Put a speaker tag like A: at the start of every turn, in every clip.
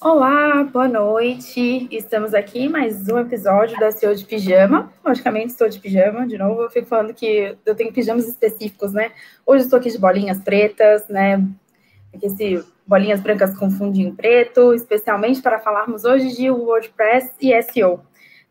A: Olá, boa noite. Estamos aqui em mais um episódio da SEO de Pijama. Logicamente, estou de pijama, de novo. Eu fico falando que eu tenho pijamas específicos, né? Hoje estou aqui de bolinhas pretas, né? Esse bolinhas brancas confundem em preto, especialmente para falarmos hoje de WordPress e SEO.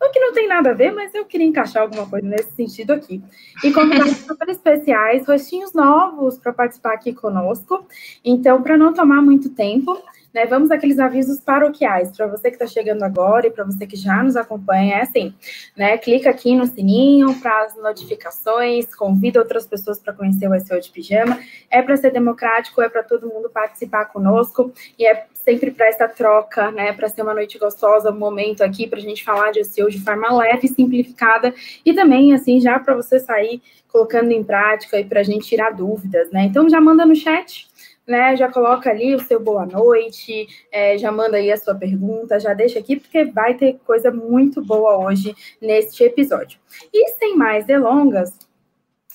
A: O que não tem nada a ver, mas eu queria encaixar alguma coisa nesse sentido aqui. E convidados super especiais, rostinhos novos para participar aqui conosco. Então, para não tomar muito tempo, né, vamos àqueles avisos paroquiais. Para você que está chegando agora e para você que já nos acompanha, é assim, né? Clica aqui no sininho para as notificações, convida outras pessoas para conhecer o SEO de Pijama. É para ser democrático, é para todo mundo participar conosco e é sempre para essa troca, né? Para ser uma noite gostosa, um momento aqui para a gente falar de SEO de forma leve, simplificada e também, assim, já para você sair colocando em prática e para a gente tirar dúvidas, né? Então já manda no chat né? Já coloca ali o seu boa noite, é, já manda aí a sua pergunta, já deixa aqui, porque vai ter coisa muito boa hoje neste episódio. E sem mais delongas,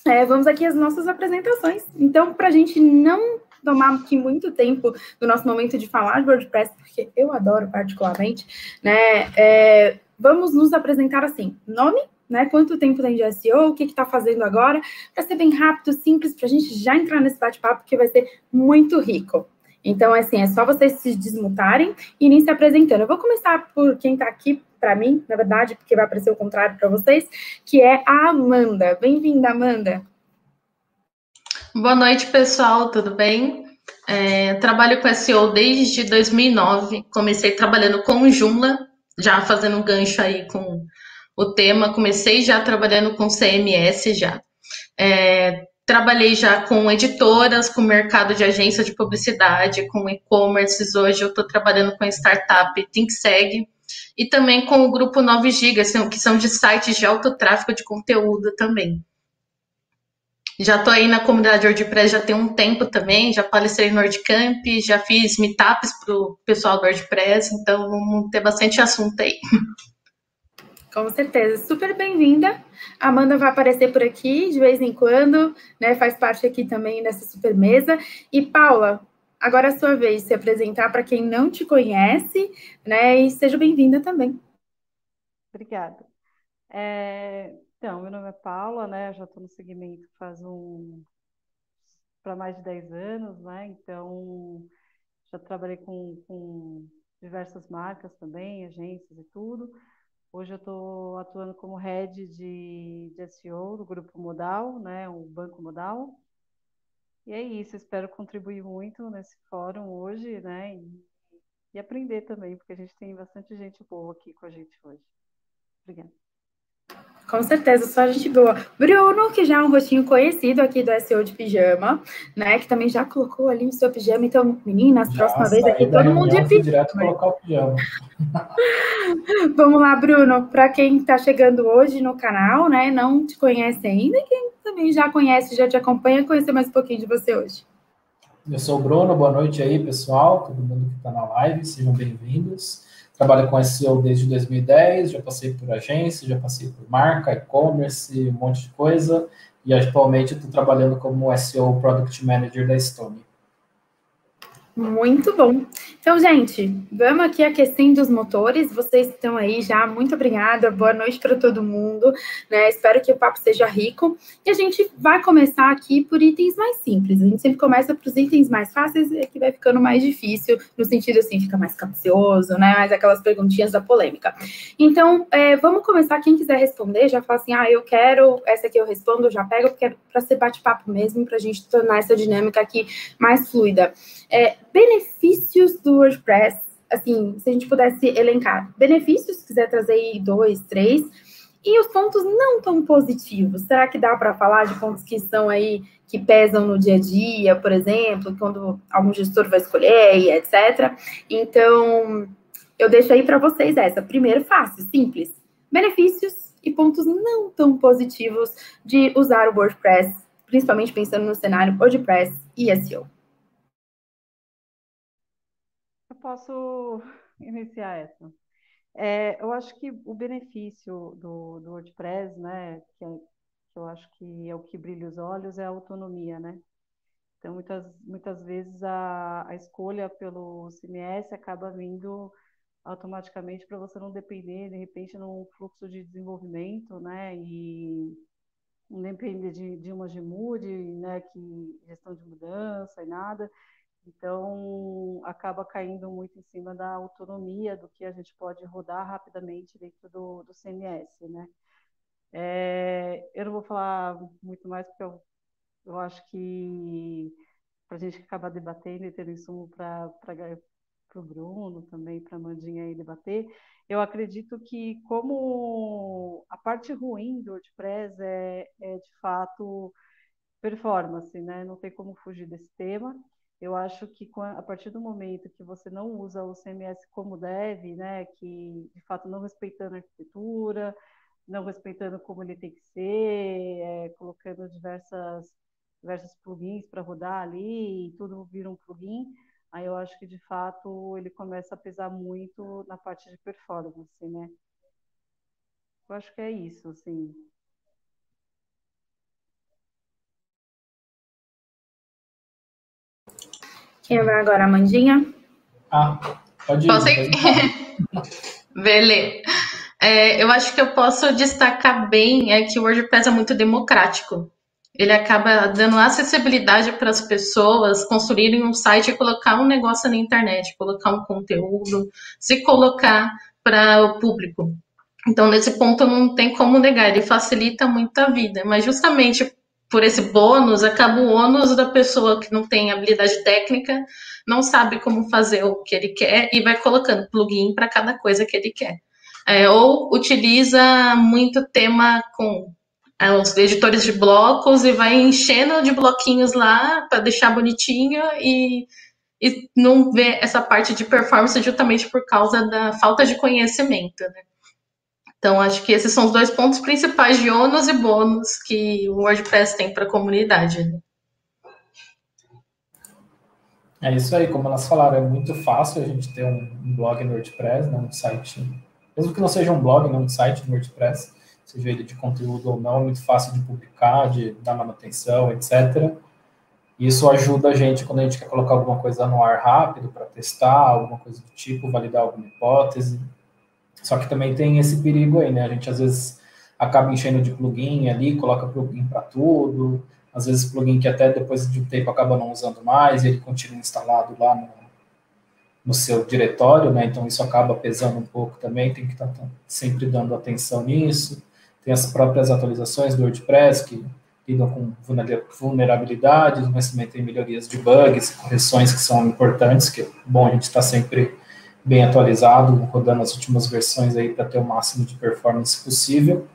A: é, vamos aqui às nossas apresentações. Então, para a gente não tomar aqui muito tempo do nosso momento de falar de WordPress, porque eu adoro particularmente, né? É, vamos nos apresentar assim: nome, né? Quanto tempo tem de SEO, o que está fazendo agora, para ser bem rápido, simples, para a gente já entrar nesse bate-papo que vai ser muito rico. Então, assim, é só vocês se desmutarem e irem se apresentando. Eu vou começar por quem está aqui para mim, na verdade, porque vai aparecer o contrário para vocês, que é a Amanda. Bem-vinda, Amanda.
B: Boa noite, pessoal, tudo bem? É, trabalho com SEO desde 2009. Comecei trabalhando com Joomla, já fazendo um gancho aí com o tema. Comecei já trabalhando com CMS já. É, trabalhei já com editoras, com mercado de agência de publicidade, com e-commerces. Hoje eu estou trabalhando com a startup ThinkSeg e também com o grupo 9 GB, que são de sites de alto tráfego de conteúdo também. Já estou aí na comunidade WordPress já tem um tempo também, já palestrei no WordCamp, já fiz meetups para o pessoal do WordPress, então vamos ter bastante assunto aí.
A: Com certeza, super bem-vinda. A Amanda vai aparecer por aqui de vez em quando, né? Faz parte aqui também dessa super mesa. E Paula, agora é a sua vez de se apresentar para quem não te conhece, né? E seja bem-vinda também.
C: Obrigada. É, então, meu nome é Paula, né? Já estou no segmento faz um para mais de 10 anos, né? Então, já trabalhei com, com diversas marcas também, agências e tudo. Hoje eu estou atuando como head de, de SEO do Grupo Modal, né, o Banco Modal. E é isso, espero contribuir muito nesse fórum hoje, né, e, e aprender também, porque a gente tem bastante gente boa aqui com a gente hoje. Obrigada.
A: Com certeza, só gente boa. Bruno, que já é um rostinho conhecido aqui do SEO de pijama, né? Que também já colocou ali o seu pijama. Então, meninas, já próxima vez aqui todo mundo de pijama. Direto colocar o pijama. Vamos lá, Bruno. Para quem está chegando hoje no canal, né? Não te conhece ainda, e quem também já conhece, já te acompanha, conhecer mais um pouquinho de você hoje.
D: Eu sou o Bruno, boa noite aí, pessoal, todo mundo que está na live, sejam bem-vindos. Trabalho com SEO desde 2010, já passei por agência, já passei por marca, e-commerce, um monte de coisa. E atualmente estou trabalhando como SEO Product Manager da Stone.
A: Muito bom. Então, gente, vamos aqui aquecendo os motores. Vocês estão aí já. Muito obrigada. Boa noite para todo mundo. Né? Espero que o papo seja rico. E a gente vai começar aqui por itens mais simples. A gente sempre começa para os itens mais fáceis e que vai ficando mais difícil, no sentido assim, fica mais capcioso, né? Mais aquelas perguntinhas da polêmica. Então, é, vamos começar. Quem quiser responder, já fala assim: ah, eu quero, essa aqui eu respondo, eu já pego, porque é para ser bate-papo mesmo, para a gente tornar essa dinâmica aqui mais fluida. É, benefícios do WordPress, assim, se a gente pudesse elencar. Benefícios, se quiser trazer aí dois, três. E os pontos não tão positivos. Será que dá para falar de pontos que são aí, que pesam no dia a dia, por exemplo, quando algum gestor vai escolher etc. Então, eu deixo aí para vocês essa. Primeiro, fácil, simples. Benefícios e pontos não tão positivos de usar o WordPress, principalmente pensando no cenário WordPress e SEO.
C: Posso iniciar essa. É, eu acho que o benefício do, do WordPress, né, que, é, que, eu acho que é o que brilha os olhos, é a autonomia, né? Então, muitas, muitas vezes a, a escolha pelo CMS acaba vindo automaticamente para você não depender, de repente, num fluxo de desenvolvimento, né? E não depender de, de uma GMUD, né? Que gestão de mudança e nada. Então, acaba caindo muito em cima da autonomia do que a gente pode rodar rapidamente dentro do, do CMS, né? É, eu não vou falar muito mais, porque eu, eu acho que para a gente acabar debatendo e ter insumo para o Bruno também, para a Mandinha aí debater, eu acredito que como a parte ruim do WordPress é, é de fato performance, né? Não tem como fugir desse tema. Eu acho que a partir do momento que você não usa o CMS como deve, né, que de fato não respeitando a arquitetura, não respeitando como ele tem que ser, é, colocando diversas diversos plugins para rodar ali e tudo vira um plugin, aí eu acho que de fato ele começa a pesar muito na parte de performance, né? Eu acho que é isso, assim.
A: Quem vai agora, Amandinha?
D: Ah, pode ir.
B: Posso ir? Beleza. É, eu acho que eu posso destacar bem é que o WordPress é muito democrático. Ele acaba dando acessibilidade para as pessoas construírem um site e colocar um negócio na internet, colocar um conteúdo, se colocar para o público. Então, nesse ponto, não tem como negar, ele facilita muito a vida. Mas, justamente por esse bônus, acaba o ônus da pessoa que não tem habilidade técnica, não sabe como fazer o que ele quer e vai colocando plugin para cada coisa que ele quer. É, ou utiliza muito tema com é, os editores de blocos e vai enchendo de bloquinhos lá para deixar bonitinho e, e não vê essa parte de performance justamente por causa da falta de conhecimento. Né? Então, acho que esses são os dois pontos principais de ônus e bônus que o WordPress tem para a comunidade.
D: É isso aí, como elas falaram, é muito fácil a gente ter um blog no WordPress, né, um site, mesmo que não seja um blog, né, um site no WordPress, seja ele de conteúdo ou não, é muito fácil de publicar, de dar manutenção, etc. Isso ajuda a gente quando a gente quer colocar alguma coisa no ar rápido para testar, alguma coisa do tipo, validar alguma hipótese. Só que também tem esse perigo aí, né? A gente às vezes acaba enchendo de plugin ali, coloca plugin para tudo, às vezes plugin que até depois de um tempo acaba não usando mais, e ele continua instalado lá no, no seu diretório, né? Então isso acaba pesando um pouco também, tem que estar tá sempre dando atenção nisso. Tem as próprias atualizações do WordPress que lidam com vulnerabilidades, mas também tem melhorias de bugs, correções que são importantes, que é bom a gente estar tá sempre bem atualizado, rodando as últimas versões aí para ter o máximo de performance possível.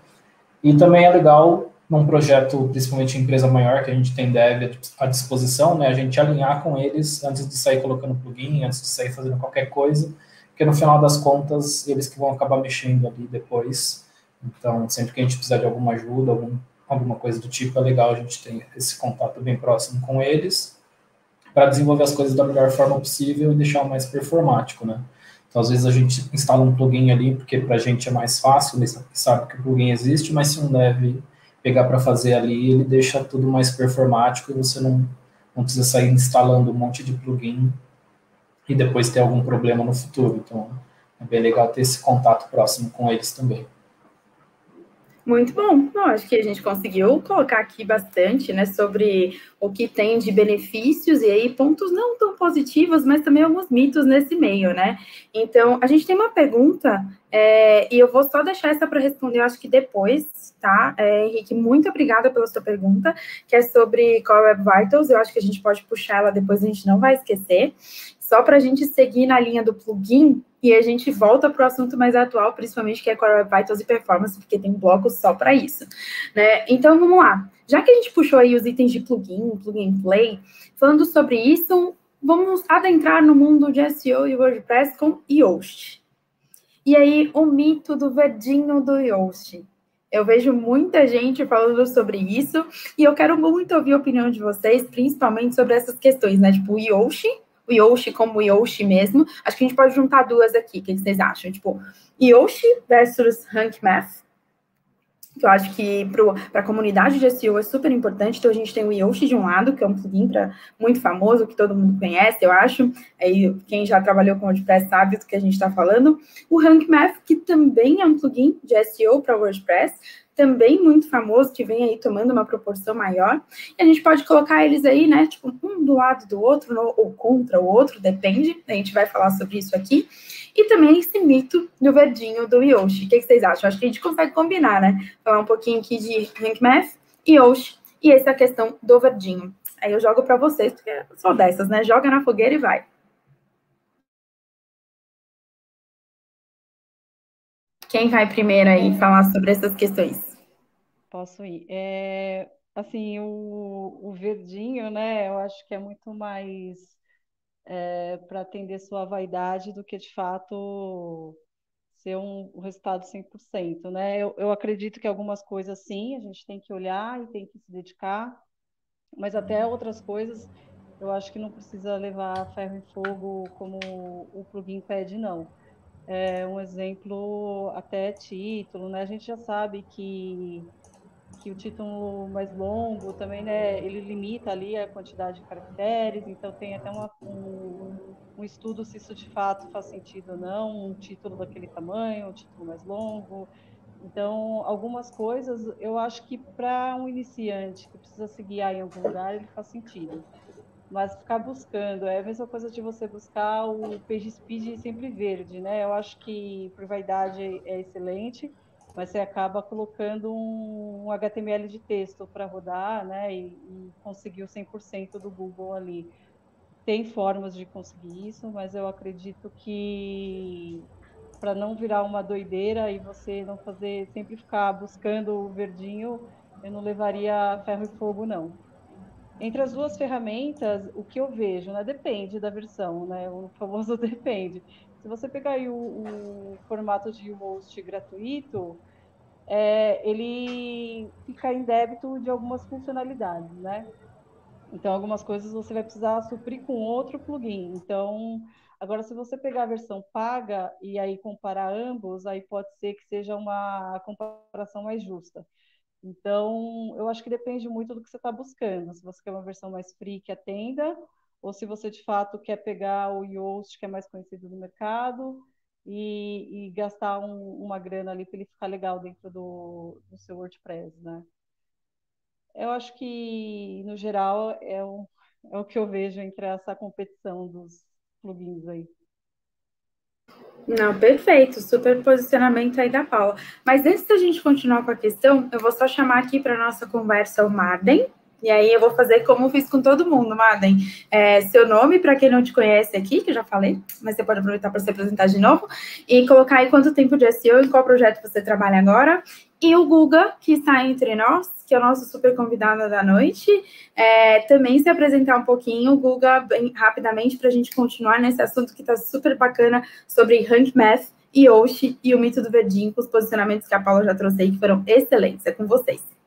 D: E também é legal num projeto, principalmente em empresa maior, que a gente tem dev à disposição, né, a gente alinhar com eles antes de sair colocando plugin, antes de sair fazendo qualquer coisa, porque no final das contas, eles que vão acabar mexendo ali depois. Então, sempre que a gente precisar de alguma ajuda, algum, alguma coisa do tipo, é legal a gente ter esse contato bem próximo com eles, para desenvolver as coisas da melhor forma possível e deixar o mais performático, né. Então, às vezes a gente instala um plugin ali porque para a gente é mais fácil, sabe que o plugin existe, mas se um dev pegar para fazer ali, ele deixa tudo mais performático e você não, não precisa sair instalando um monte de plugin e depois ter algum problema no futuro. Então, é bem legal ter esse contato próximo com eles também.
A: Muito bom. Eu acho que a gente conseguiu colocar aqui bastante, né, sobre o que tem de benefícios e aí pontos não tão positivos, mas também alguns mitos nesse meio, né? Então, a gente tem uma pergunta é, e eu vou só deixar essa para responder, eu acho que depois, tá? É, Henrique, muito obrigada pela sua pergunta, que é sobre Core Web Vitals. Eu acho que a gente pode puxar ela depois, a gente não vai esquecer. Só para a gente seguir na linha do plugin, e a gente volta para o assunto mais atual, principalmente que é Core Web Vitals e Performance, porque tem blocos só para isso. Né? Então vamos lá. Já que a gente puxou aí os itens de plugin, plugin play, falando sobre isso, vamos adentrar no mundo de SEO e WordPress com Yoast. E aí, o mito do verdinho do Yoast. Eu vejo muita gente falando sobre isso e eu quero muito ouvir a opinião de vocês, principalmente sobre essas questões, né? Tipo, o Yoshi o Yoshi como Yoshi mesmo. Acho que a gente pode juntar duas aqui. O que vocês acham? Tipo, Yoshi versus Rank Math. que eu acho que para a comunidade de SEO é super importante. Então, a gente tem o Yoshi de um lado, que é um plugin pra, muito famoso, que todo mundo conhece, eu acho. Aí, quem já trabalhou com WordPress sabe do que a gente está falando. O Rank Math, que também é um plugin de SEO para WordPress, também muito famoso, que vem aí tomando uma proporção maior. E a gente pode colocar eles aí, né, tipo, um do lado do outro, no, ou contra o outro, depende. A gente vai falar sobre isso aqui. E também esse mito do verdinho do Yoshi. O que, vocês acham? Acho que a gente consegue combinar, né? Falar um pouquinho aqui de Rank Math, Yoshi, e essa questão do verdinho. Aí eu jogo para vocês, porque sou dessas, né? Joga na fogueira e vai. Quem vai primeiro aí falar sobre essas questões?
C: Posso ir. É, assim, o, o verdinho, né? Eu acho que é muito mais é, para atender sua vaidade do que de fato ser um, um resultado 100%, né? Eu, eu acredito que algumas coisas sim, a gente tem que olhar e tem que se dedicar, mas até outras coisas eu acho que não precisa levar ferro em fogo como o plugin pede, não. É um exemplo até título, né? A gente já sabe que que o título mais longo também, né, ele limita ali a quantidade de caracteres, então tem até uma, um, um, estudo se isso de fato faz sentido ou não, um título daquele tamanho, um título mais longo. Então, algumas coisas eu acho que para um iniciante que precisa se guiar em algum lugar, ele faz sentido. Mas ficar buscando, é a mesma coisa de você buscar o page speed sempre verde, né? Eu acho que por vaidade é excelente, mas você acaba colocando um, HTML de texto para rodar, né, e, e conseguir o 100% do Google ali. Tem formas de conseguir isso, mas eu acredito que para não virar uma doideira e você não fazer, sempre ficar buscando o verdinho, eu não levaria ferro e fogo, não. Entre as duas ferramentas, o que eu vejo, né, depende da versão, né, o famoso depende. Se você pegar o, o, formato de host gratuito, é, ele fica em débito de algumas funcionalidades, né? Então, algumas coisas você vai precisar suprir com outro plugin. Então, agora, se você pegar a versão paga e aí comparar ambos, aí pode ser que seja uma comparação mais justa. Então, eu acho que depende muito do que você está buscando. Se você quer uma versão mais free que atenda, ou se você de fato quer pegar o Yoast, que é mais conhecido no mercado, e, e gastar um, uma grana ali para ele ficar legal dentro do, do seu WordPress, né? Eu acho que, no geral, é o, é o que eu vejo entre essa competição dos plugins aí.
A: Não, perfeito, super posicionamento aí da Paula. Mas antes da gente continuar com a questão, eu vou só chamar aqui para nossa conversa o Marden, e aí eu vou fazer como fiz com todo mundo, Madem. É, seu nome, para quem não te conhece aqui, que eu já falei, mas você pode aproveitar para se apresentar de novo, e colocar aí quanto tempo de SEO, em qual projeto você trabalha agora. E o Guga, que está entre nós, que é o nosso super convidado da noite, é, também se apresentar um pouquinho, Guga, bem rapidamente, para a gente continuar nesse assunto que está super bacana sobre Rank Math, Yoshi e o mito do verdinho, com os posicionamentos que a Paula já trouxe aí, que foram excelentes. É com vocês.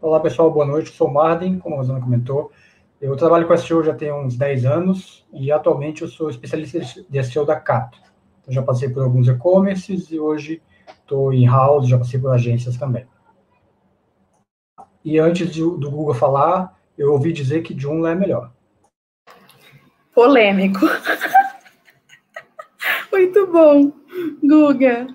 E: Olá, pessoal, boa noite. Sou Marden, como a Rosana comentou. Eu trabalho com SEO já tem uns 10 anos e atualmente eu sou especialista de SEO da Cato. Eu já passei por alguns e-commerces e hoje estou em house, já passei por agências também. E antes de, do Google falar, eu ouvi dizer que Joomla é melhor.
A: Polêmico. Muito bom, Guga.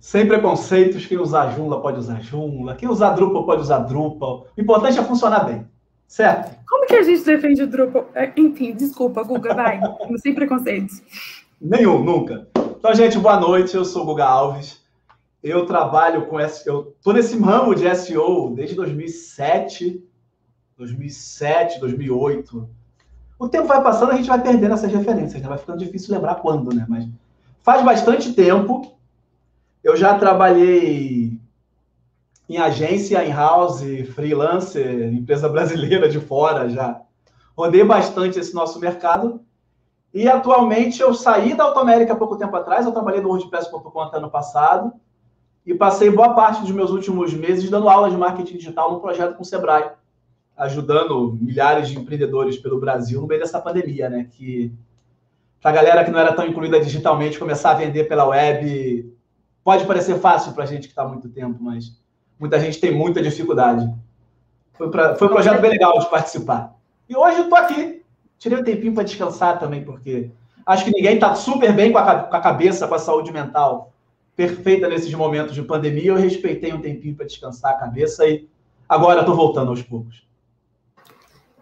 F: Sem preconceitos, quem usar Joomla pode usar Joomla, quem usar Drupal pode usar Drupal. O importante é funcionar bem, certo?
A: Como que a gente defende o Drupal? É, enfim, desculpa, Guga, vai. Sem preconceitos.
F: Nenhum, nunca. Então, gente, boa noite. Eu sou o Guga Alves. Eu trabalho com SEO. Eu tô nesse ramo de SEO desde 2007, 2007, 2008. O tempo vai passando, a gente vai perdendo essas referências, né? Vai ficando difícil lembrar quando, né? Mas faz bastante tempo eu já trabalhei em agência, em house, freelancer, empresa brasileira de fora já. Rodei bastante esse nosso mercado. E atualmente eu saí da Automérica há pouco tempo atrás, eu trabalhei no WordPress por conta ano passado e passei boa parte dos meus últimos meses dando aula de marketing digital num projeto com o Sebrae, ajudando milhares de empreendedores pelo Brasil no meio dessa pandemia, né? Que para a galera que não era tão incluída digitalmente começar a vender pela web pode parecer fácil para a gente que está há muito tempo, mas muita gente tem muita dificuldade. Foi, pra, foi um projeto bem legal de participar. E hoje eu estou aqui. Tirei um tempinho para descansar também, porque acho que ninguém está super bem com a, com a cabeça, com a saúde mental perfeita nesses momentos de pandemia. Eu respeitei um tempinho para descansar a cabeça e agora estou voltando aos poucos.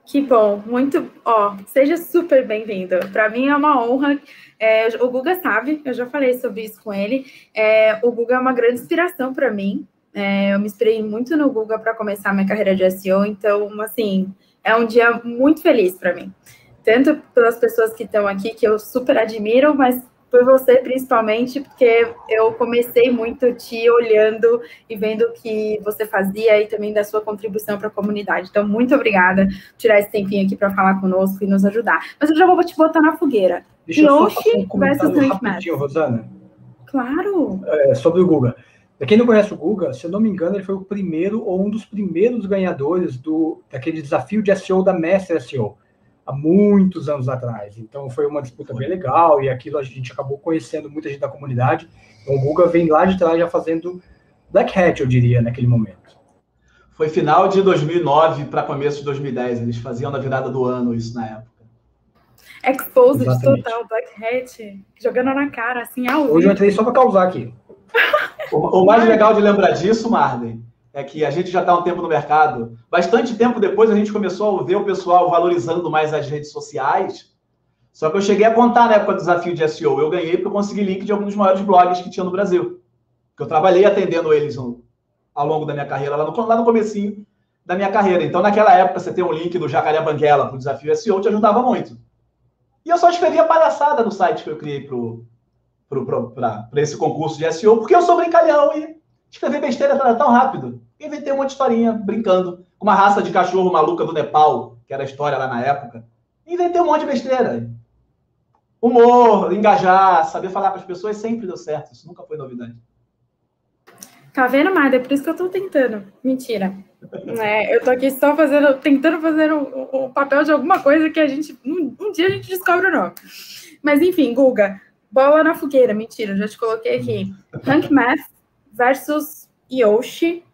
A: Que bom, muito. Ó, seja super bem-vindo. Para mim é uma honra. É, o Guga sabe, eu já falei sobre isso com ele. É, o Guga é uma grande inspiração para mim. É, eu me inspirei muito no Guga para começar minha carreira de SEO, então, assim, é um dia muito feliz para mim. Tanto pelas pessoas que estão aqui, que eu super admiro, mas por você principalmente, porque eu comecei muito te olhando e vendo o que você fazia e também da sua contribuição para a comunidade. Então, muito obrigada por tirar esse tempinho aqui para falar conosco e nos ajudar. Mas eu já vou te botar na fogueira.
E: Deixa Yoshi eu um versus Rosana.
A: Claro.
E: É, sobre o Guga. Para quem não conhece o Guga, se eu não me engano, ele foi o primeiro ou um dos primeiros ganhadores do daquele desafio de SEO da Mestre SEO há muitos anos atrás. Então foi uma disputa bem legal e aquilo a gente acabou conhecendo muita gente da comunidade. Então o Guga vem lá de trás já fazendo Black Hat, eu diria, naquele momento.
F: Foi final de 2009 para começo de 2010. Eles faziam na virada do ano isso na época.
A: Exposed Exatamente. total, Black Hat, jogando na cara, assim, ao
E: Hoje eu entrei só para causar aqui.
F: o, o mais legal de lembrar disso, Marden, é que a gente já está um tempo no mercado. Bastante tempo depois a gente começou a ver o pessoal valorizando mais as redes sociais. Só que eu cheguei a contar na época do desafio de SEO. Eu ganhei porque eu consegui link de alguns dos maiores blogs que tinha no Brasil. Que eu trabalhei atendendo eles no, ao longo da minha carreira, lá no, lá no comecinho da minha carreira. Então, naquela época, você ter um link do Jacaré Banguela para o desafio SEO te ajudava muito. E eu só escrevia palhaçada no site que eu criei para esse concurso de SEO, porque eu sou brincalhão e escrever besteira tão rápido. Inventei uma historinha brincando com uma raça de cachorro maluca do Nepal, que era a história lá na época. Inventei um monte de besteira. Humor, engajar, saber falar com as pessoas sempre deu certo. Isso nunca foi novidade.
A: Tá vendo, Marda? É por isso que eu tô tentando. Mentira. É, eu tô aqui só fazendo, tentando fazer o, o papel de alguma coisa que a gente. Um, um, dia a gente descobre o nome. Mas enfim, Guga, bola na fogueira. Mentira, já te coloquei aqui. Rank Math versus Yoshi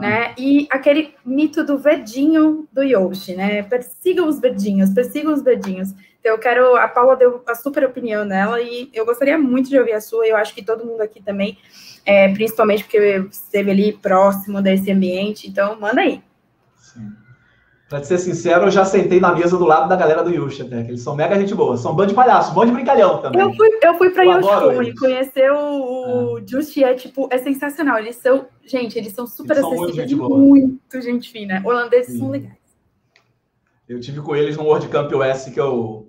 A: né? E aquele mito do verdinho do Yoshi, né? Persigam os verdinhos, persigam os verdinhos. Então, eu quero. A Paula deu a super opinião dela e eu gostaria muito de ouvir a sua. Eu acho que todo mundo aqui também, é, principalmente porque esteve ali próximo desse ambiente. Então, manda aí.
F: Pra ser sincero, eu já sentei na mesa do lado da galera do Yush até, que eles são mega gente boa. São um bando de palhaço, um bando de brincalhão também.
A: Eu fui, eu fui pra Yush e conhecer o, Just é, tipo, é sensacional. Eles são, gente, eles são super eles acessíveis são muito, muito gente fina. Holandeses Sim. são legais.
F: Eu tive com eles no World Camp US, que eu...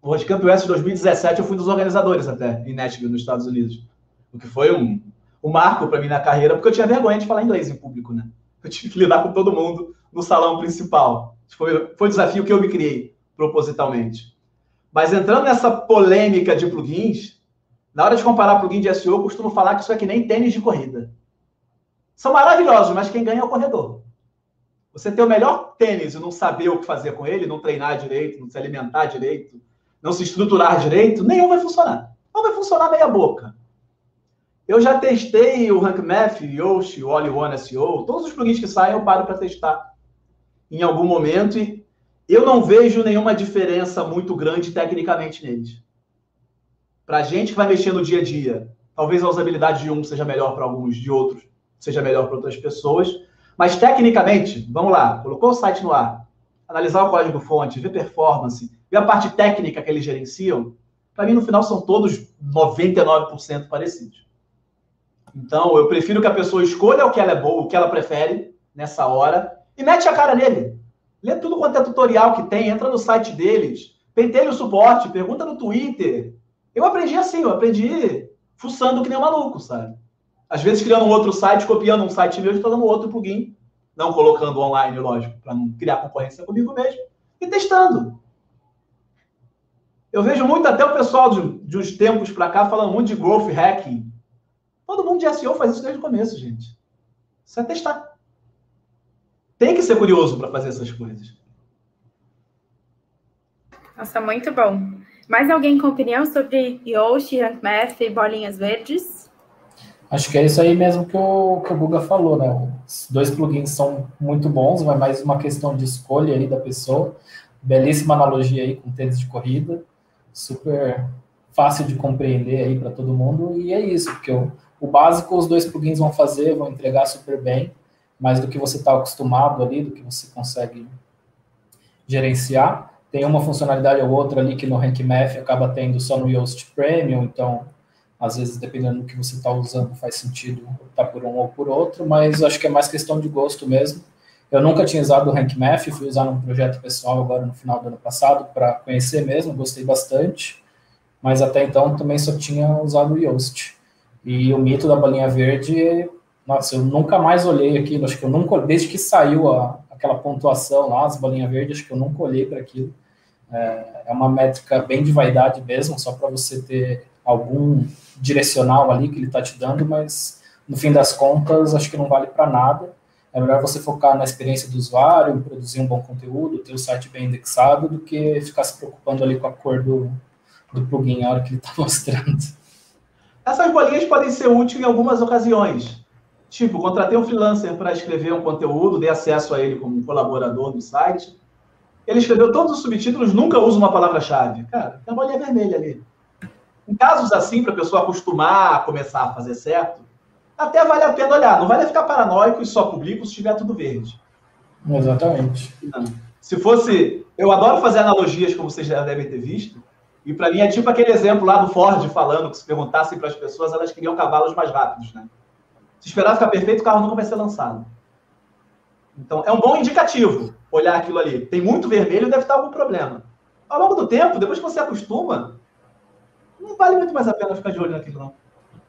F: O World Camp US de 2017, eu fui dos organizadores até, em Nashville, nos Estados Unidos. O que foi um, um marco para mim na carreira, porque eu tinha vergonha de falar inglês em público, né? Eu tive que lidar com todo mundo no salão principal. Foi, foi o desafio que eu me criei propositalmente. Mas entrando nessa polêmica de plugins, na hora de comparar plugin de SEO, eu costumo falar que isso é que nem tênis de corrida. São maravilhosos, mas quem ganha é o corredor. Você ter o melhor tênis e não saber o que fazer com ele, não treinar direito, não se alimentar direito, não se estruturar direito, nenhum vai funcionar. Não vai funcionar meia boca. Eu já testei o RankMath, Yoshi, o All One SEO, todos os plugins que saem eu paro para testar em algum momento e eu não vejo nenhuma diferença muito grande tecnicamente neles. Para a gente que vai mexer no dia a dia, talvez a usabilidade de um seja melhor para alguns, de outros seja melhor para outras pessoas, mas tecnicamente, vamos lá, colocou o site no ar, analisar o código-fonte, ver performance, ver a parte técnica que eles gerenciam, para mim no final são todos 99% parecidos. Então, eu prefiro que a pessoa escolha o que ela é boa, o que ela prefere nessa hora, e mete a cara nele. Lê tudo quanto é tutorial que tem, entra no site deles, pentelha o suporte, pergunta no Twitter. Eu aprendi assim, eu aprendi fuçando que nem um maluco, sabe? Às vezes criando um outro site, copiando um site meu e instalando outro plugin, não colocando online, lógico, para não criar concorrência comigo mesmo, e testando. Eu vejo muito até o pessoal de, de uns tempos para cá falando muito de growth hacking. Todo mundo de SEO faz isso desde o começo, gente. Isso é testar. Tem que ser curioso para fazer essas coisas.
A: Nossa, muito bom. Mais alguém com opinião sobre Yoshi, Rank Math e bolinhas verdes?
D: Acho que é isso aí mesmo que o, que o Guga falou, né? Os dois plugins são muito bons, mas mais uma questão de escolha aí da pessoa. Belíssima analogia aí com tênis de corrida, super fácil de compreender aí para todo mundo, e é isso, porque o, o básico os dois plugins vão fazer, vão entregar super bem, mais do que você está acostumado ali, do que você consegue gerenciar. Tem uma funcionalidade ou outra ali que no Rank Math acaba tendo só no Yoast Premium, então às vezes, dependendo do que você está usando, faz sentido optar por um ou por outro, mas acho que é mais questão de gosto mesmo. Eu nunca tinha usado o Rank Math, fui usar num projeto pessoal agora no final do ano passado para conhecer mesmo, gostei bastante, mas até então também só tinha usado o Yoast. E o mito da bolinha verde, nossa, eu nunca mais olhei aquilo, acho que eu nunca, desde que saiu a, aquela pontuação lá, as bolinhas verdes, acho que eu nunca olhei para aquilo. É, é uma métrica bem de vaidade mesmo, só para você ter algum direcional ali que ele está te dando, mas no fim das contas, acho que não vale para nada. É melhor você focar na experiência do usuário, produzir um bom conteúdo, ter o site bem indexado, do que ficar se preocupando ali com a cor do, do plugin, a hora que ele está mostrando.
F: Essas bolinhas podem ser úteis em algumas ocasiões. Tipo, contratei um freelancer para escrever um conteúdo, dei acesso a ele como colaborador do site. Ele escreveu todos os subtítulos, nunca usa uma palavra-chave. Cara, tem uma bolinha vermelha ali. Em casos assim, para a pessoa acostumar a começar a fazer certo, até vale a pena olhar. Não vale ficar paranoico e só publico se tiver tudo verde.
D: Exatamente.
F: Não. Se fosse. Eu adoro fazer analogias, como vocês já devem ter visto. E para mim é tipo aquele exemplo lá do Ford falando que se perguntassem para as pessoas, elas queriam cavalos mais rápidos, né? Se esperar ficar perfeito, o carro nunca vai ser lançado. Então, é um bom indicativo olhar aquilo ali. Tem muito vermelho, deve estar algum problema. Ao longo do tempo, depois que você acostuma, não vale muito mais a pena ficar de olho naquilo, não.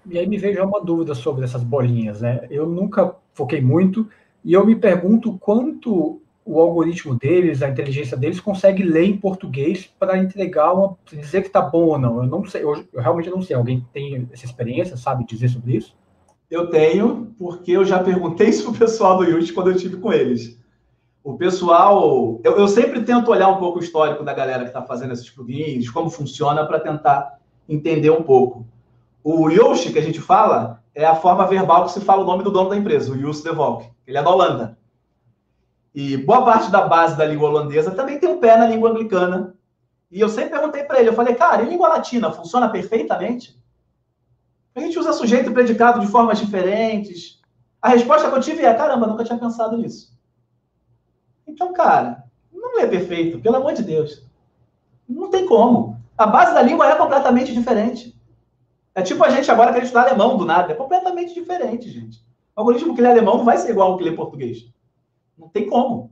E: E aí me veio uma dúvida sobre essas bolinhas, né? Eu nunca foquei muito e eu me pergunto quanto o algoritmo deles, a inteligência deles, consegue ler em português para entregar uma. dizer que está bom ou não. Eu não sei, eu, eu, realmente não sei. Alguém tem essa experiência, sabe dizer sobre isso?
F: Eu tenho, porque eu já perguntei isso pro pessoal do Yut quando eu tive com eles. O pessoal. Eu, eu sempre tento olhar um pouco o histórico da galera que está fazendo esses plugins, como funciona, para tentar entender um pouco. O Yoshi, que a gente fala, é a forma verbal que se fala o nome do dono da empresa, o Joost de Volk. Ele é da Holanda. E boa parte da base da língua holandesa também tem um pé na língua anglicana. E eu sempre perguntei para ele, eu falei, cara, e língua latina funciona perfeitamente? A gente usa sujeito e predicado de formas diferentes. A resposta que eu tive é, caramba, nunca tinha pensado nisso. Então, cara, não é perfeito, pelo amor de Deus. Não tem como. A base da língua é completamente diferente. É tipo a gente agora querer estudar alemão do nada. É completamente diferente, gente. O algoritmo que lê alemão não vai ser igual ao que lê português. Não tem como.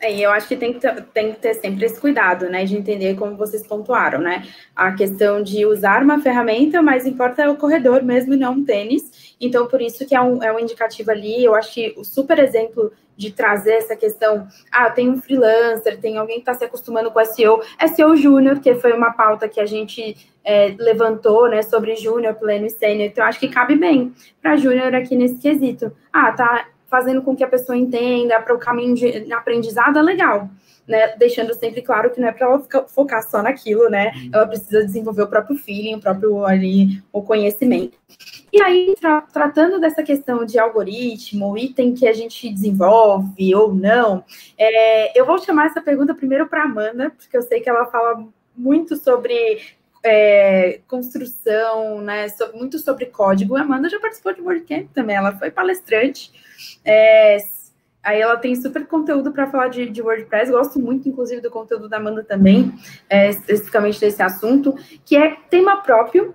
A: É, eu acho que tem que, ter, tem que ter sempre esse cuidado, né, de entender como vocês pontuaram, né? A questão de usar uma ferramenta, mas importa é o corredor mesmo e não um tênis. Então, por isso que é um, é um indicativo ali. Eu acho que o super exemplo de trazer essa questão, ah, tem um freelancer, tem alguém que está se acostumando com SEO, SEO Júnior, que foi uma pauta que a gente é, levantou, né, sobre Júnior, pleno e sênior, então acho que cabe bem para Júnior aqui nesse quesito. Ah, tá fazendo com que a pessoa entenda para o caminho de aprendizado é legal. Né, deixando sempre claro que não é para ela focar só naquilo, né? Uhum. Ela precisa desenvolver o próprio feeling, o próprio ali, o conhecimento. E aí, tra tratando dessa questão de algoritmo, item que a gente desenvolve ou não, é, eu vou chamar essa pergunta primeiro para Amanda, porque eu sei que ela fala muito sobre é, construção, né? So, muito sobre código. A Amanda já participou de WordCamp também, ela foi palestrante. É, aí ela tem super conteúdo para falar de, de, WordPress. Gosto muito, inclusive, do conteúdo da Amanda também, é, especificamente desse assunto, que é tema próprio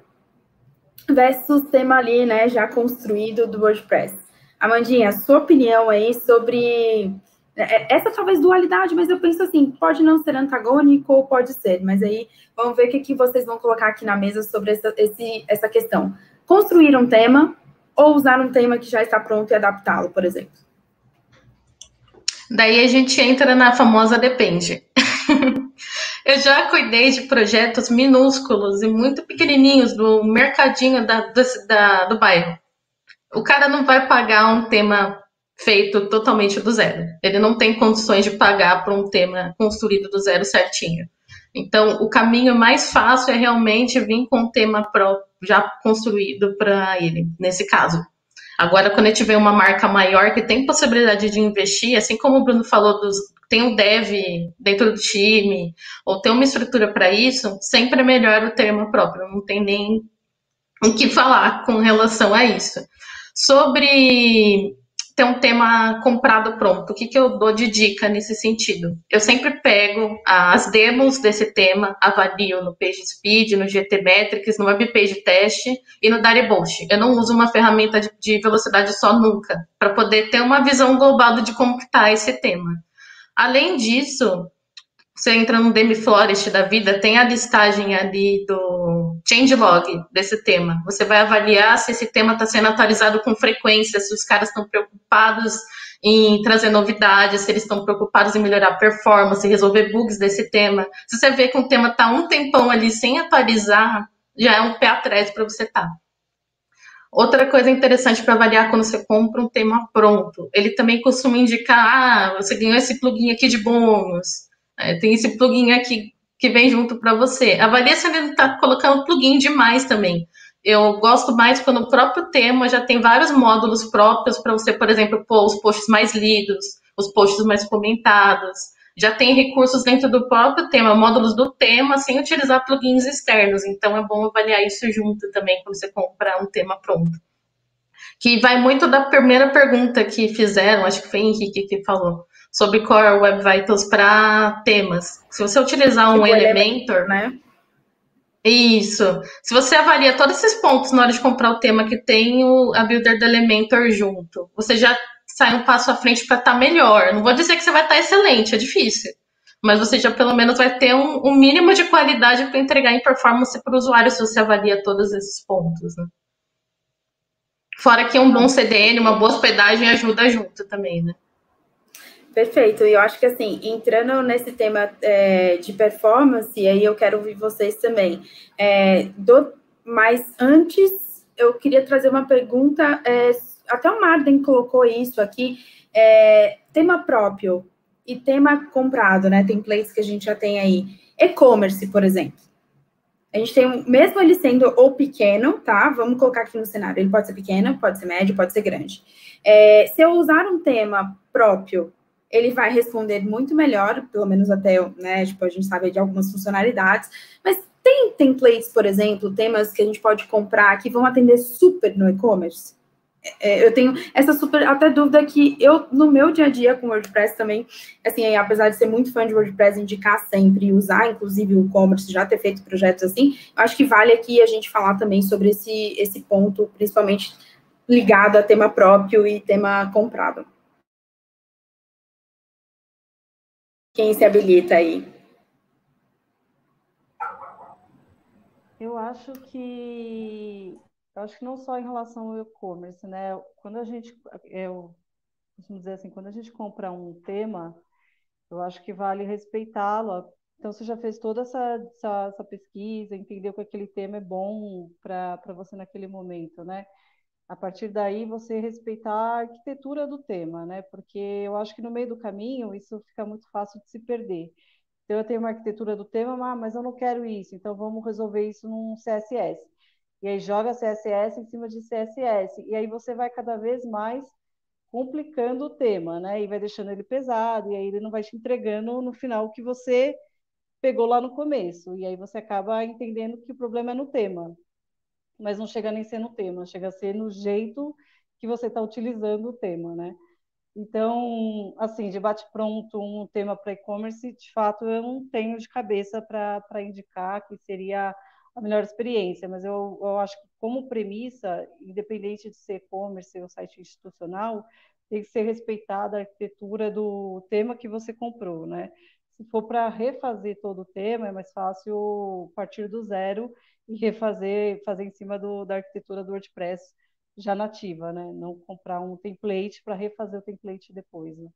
A: versus tema ali, né, já construído do WordPress. Amandinha, sua opinião aí sobre é, essa talvez dualidade, mas eu penso assim, pode não ser antagônico ou pode ser, mas aí vamos ver o que, que vocês vão colocar aqui na mesa sobre essa, esse, essa questão. Construir um tema ou usar um tema que já está pronto e adaptá-lo, por exemplo.
B: Daí a gente entra na famosa depende. Eu já cuidei de projetos minúsculos e muito pequenininhos do mercadinho da, do, da, do bairro. O cara não vai pagar um tema feito totalmente do zero. Ele não tem condições de pagar para um tema construído do zero certinho. Então, o caminho mais fácil é realmente vir com um tema próprio já construído para ele, nesse caso. Agora, quando gente vê uma marca maior que tem possibilidade de investir, assim como o Bruno falou, dos, tem um dev dentro do time, ou tem uma estrutura para isso, sempre é melhor o termo próprio, não tem nem o que falar com relação a isso. Sobre ter um tema comprado pronto. O que, que eu dou de dica nesse sentido? Eu sempre pego as demos desse tema, avalio no PageSpeed, no GTmetrix, no WebPage Test e no Darebolt. Eu não uso uma ferramenta de velocidade só nunca, para poder ter uma visão global de como está esse tema. Além disso, você entra no Demiflorist da vida, tem a listagem ali do changelog desse tema. Você vai avaliar se esse tema está sendo atualizado com frequência, se os caras estão preocupados em trazer novidades, se eles estão preocupados em melhorar a performance, resolver bugs desse tema. Se você vê que um tema está um tempão ali sem atualizar, já é um pé atrás para você estar. Tá. Outra coisa interessante para avaliar quando você compra um tema pronto, ele também costuma indicar, ah, você ganhou esse plugin aqui de bônus, tem esse plugin aqui que vem junto para você. Avalie se ele está colocando plugin demais também. Eu gosto mais quando o próprio tema já tem vários módulos próprios para você, por exemplo, pôr os posts mais lidos, os posts mais comentados. Já tem recursos dentro do próprio tema, módulos do tema, sem utilizar plugins externos. Então é bom avaliar isso junto também quando você comprar um tema pronto. Que vai muito da primeira pergunta que fizeram, acho que foi Henrique que falou sobre Core Web Vitals para temas. Se você utilizar um tipo Elementor, né? Isso. Se você avalia todos esses pontos na hora de comprar o tema que tem o, a builder do Elementor junto, você já sai um passo à frente para estar tá melhor. Não vou dizer que você vai estar tá excelente, é difícil. Mas você já pelo menos vai ter um, um mínimo de qualidade para entregar em performance para o usuário se você avalia todos esses pontos. Né? Fora que um bom CDN, uma boa hospedagem ajuda junto também, né?
A: Perfeito. E eu acho que assim, entrando nesse tema é, de performance, aí eu quero ouvir vocês também. É, do, mas antes, eu queria trazer uma pergunta. É, até o Marden colocou isso aqui. É, tema próprio e tema comprado, né? Templates que a gente já tem aí. E-commerce, por exemplo. A gente tem, mesmo ele sendo ou pequeno, tá? Vamos colocar aqui no cenário. Ele pode ser pequeno, pode ser médio, pode ser grande. É, se eu usar um tema próprio ele vai responder muito melhor, pelo menos até, né, tipo, a gente sabe de algumas funcionalidades, mas tem templates, por exemplo, temas que a gente pode comprar que vão atender super no e-commerce? É, é eu tenho essa super até dúvida que eu, no meu dia a dia com WordPress também, assim, apesar de ser muito fã de WordPress, indicar sempre, usar, inclusive, o e-commerce, já ter feito projetos assim, acho que vale aqui a gente falar também sobre esse, esse ponto, principalmente ligado a tema próprio e tema comprado. Quem se habilita aí?
C: Eu acho que eu acho que não só em relação ao e-commerce, né? Quando a gente, eu costumo dizer assim, quando a gente compra um tema, eu acho que vale respeitá-lo. Então, você já fez toda essa, essa, essa pesquisa, entendeu que aquele tema é bom para você naquele momento, né? A partir daí você respeitar a arquitetura do tema, né? Porque eu acho que no meio do caminho isso fica muito fácil de se perder. Então eu tenho uma arquitetura do tema, mas eu não quero isso, então vamos resolver isso num CSS. E aí joga CSS em cima de CSS, e aí você vai cada vez mais complicando o tema, né? E vai deixando ele pesado, e aí ele não vai te entregando no final o que você pegou lá no começo. E aí você acaba entendendo que o problema é no tema mas não chega nem ser no tema, chega a ser no jeito que você está utilizando o tema, né? Então, assim, de bate-pronto, um tema para e-commerce, de fato, eu não tenho de cabeça para indicar que seria a melhor experiência, mas eu, eu acho que, como premissa, independente de ser e-commerce ou site institucional, tem que ser respeitada a arquitetura do tema que você comprou, né? Se for para refazer todo o tema, é mais fácil partir do zero e refazer, fazer em cima do, da arquitetura do WordPress já nativa, né? Não comprar um template para refazer o template depois. Né?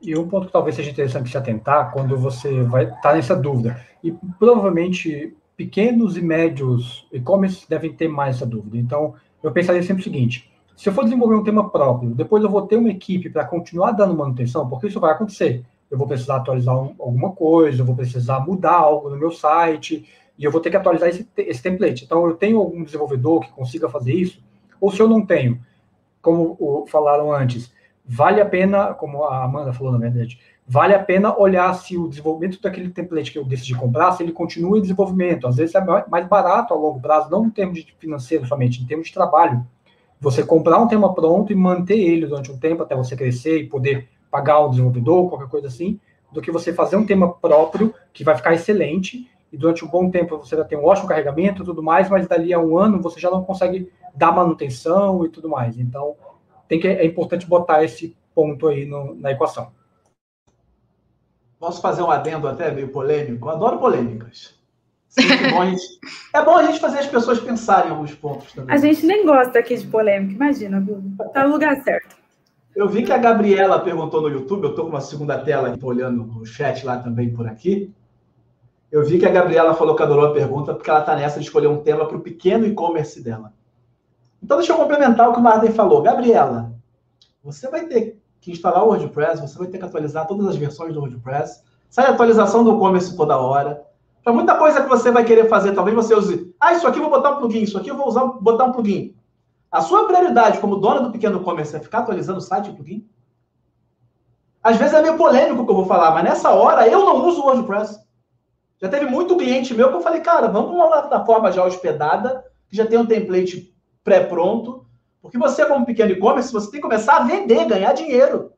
E: E um ponto que talvez seja interessante se atentar quando você vai estar tá nessa dúvida. E provavelmente pequenos e médios e-commerce devem ter mais essa dúvida. Então, eu pensaria sempre o seguinte: se eu for desenvolver um tema próprio, depois eu vou ter uma equipe para continuar dando manutenção, porque isso vai acontecer
G: eu vou precisar atualizar um, alguma coisa, eu vou precisar mudar algo no meu site, e eu vou ter que atualizar esse, esse template. Então, eu tenho algum desenvolvedor que consiga fazer isso, ou se eu não tenho, como o, falaram antes, vale a pena, como a Amanda falou na verdade, vale a pena olhar se o desenvolvimento daquele template que eu decidi comprar, se ele continua em desenvolvimento. Às vezes é mais barato a longo prazo, não em termos financeiro somente, em termos de trabalho. Você comprar um tema pronto e manter ele durante um tempo até você crescer e poder pagar o desenvolvedor, qualquer coisa assim, do que você fazer um tema próprio que vai ficar excelente e durante um bom tempo você vai ter um ótimo carregamento e tudo mais, mas dali a um ano você já não consegue dar manutenção e tudo mais. Então, tem que, é importante botar esse ponto aí no, na equação.
F: Posso fazer um adendo até meio polêmico? Eu adoro polêmicas. É bom, gente, é bom a gente fazer as pessoas pensarem em alguns pontos também.
A: A gente nem gosta aqui de polêmica, imagina, viu? Tá no lugar certo.
F: Eu vi que a Gabriela perguntou no YouTube, eu estou com uma segunda tela, estou olhando o chat lá também por aqui. Eu vi que a Gabriela falou que adorou a pergunta, porque ela está nessa de escolher um tema para o pequeno e-commerce dela. Então, deixa eu complementar o que o Marden falou. Gabriela, você vai ter que instalar o WordPress, você vai ter que atualizar todas as versões do WordPress, sai atualização do e-commerce toda hora. Para muita coisa que você vai querer fazer, talvez você use, ah, isso aqui eu vou botar um plugin, isso aqui eu vou usar, botar um plugin. A sua prioridade como dona do pequeno comércio é ficar atualizando o site e plugin? Às vezes é meio polêmico o que eu vou falar, mas nessa hora eu não uso o WordPress. Já teve muito cliente meu que eu falei, cara, vamos uma plataforma já hospedada, que já tem um template pré-pronto, porque você, como pequeno e-commerce, você tem que começar a vender, ganhar dinheiro.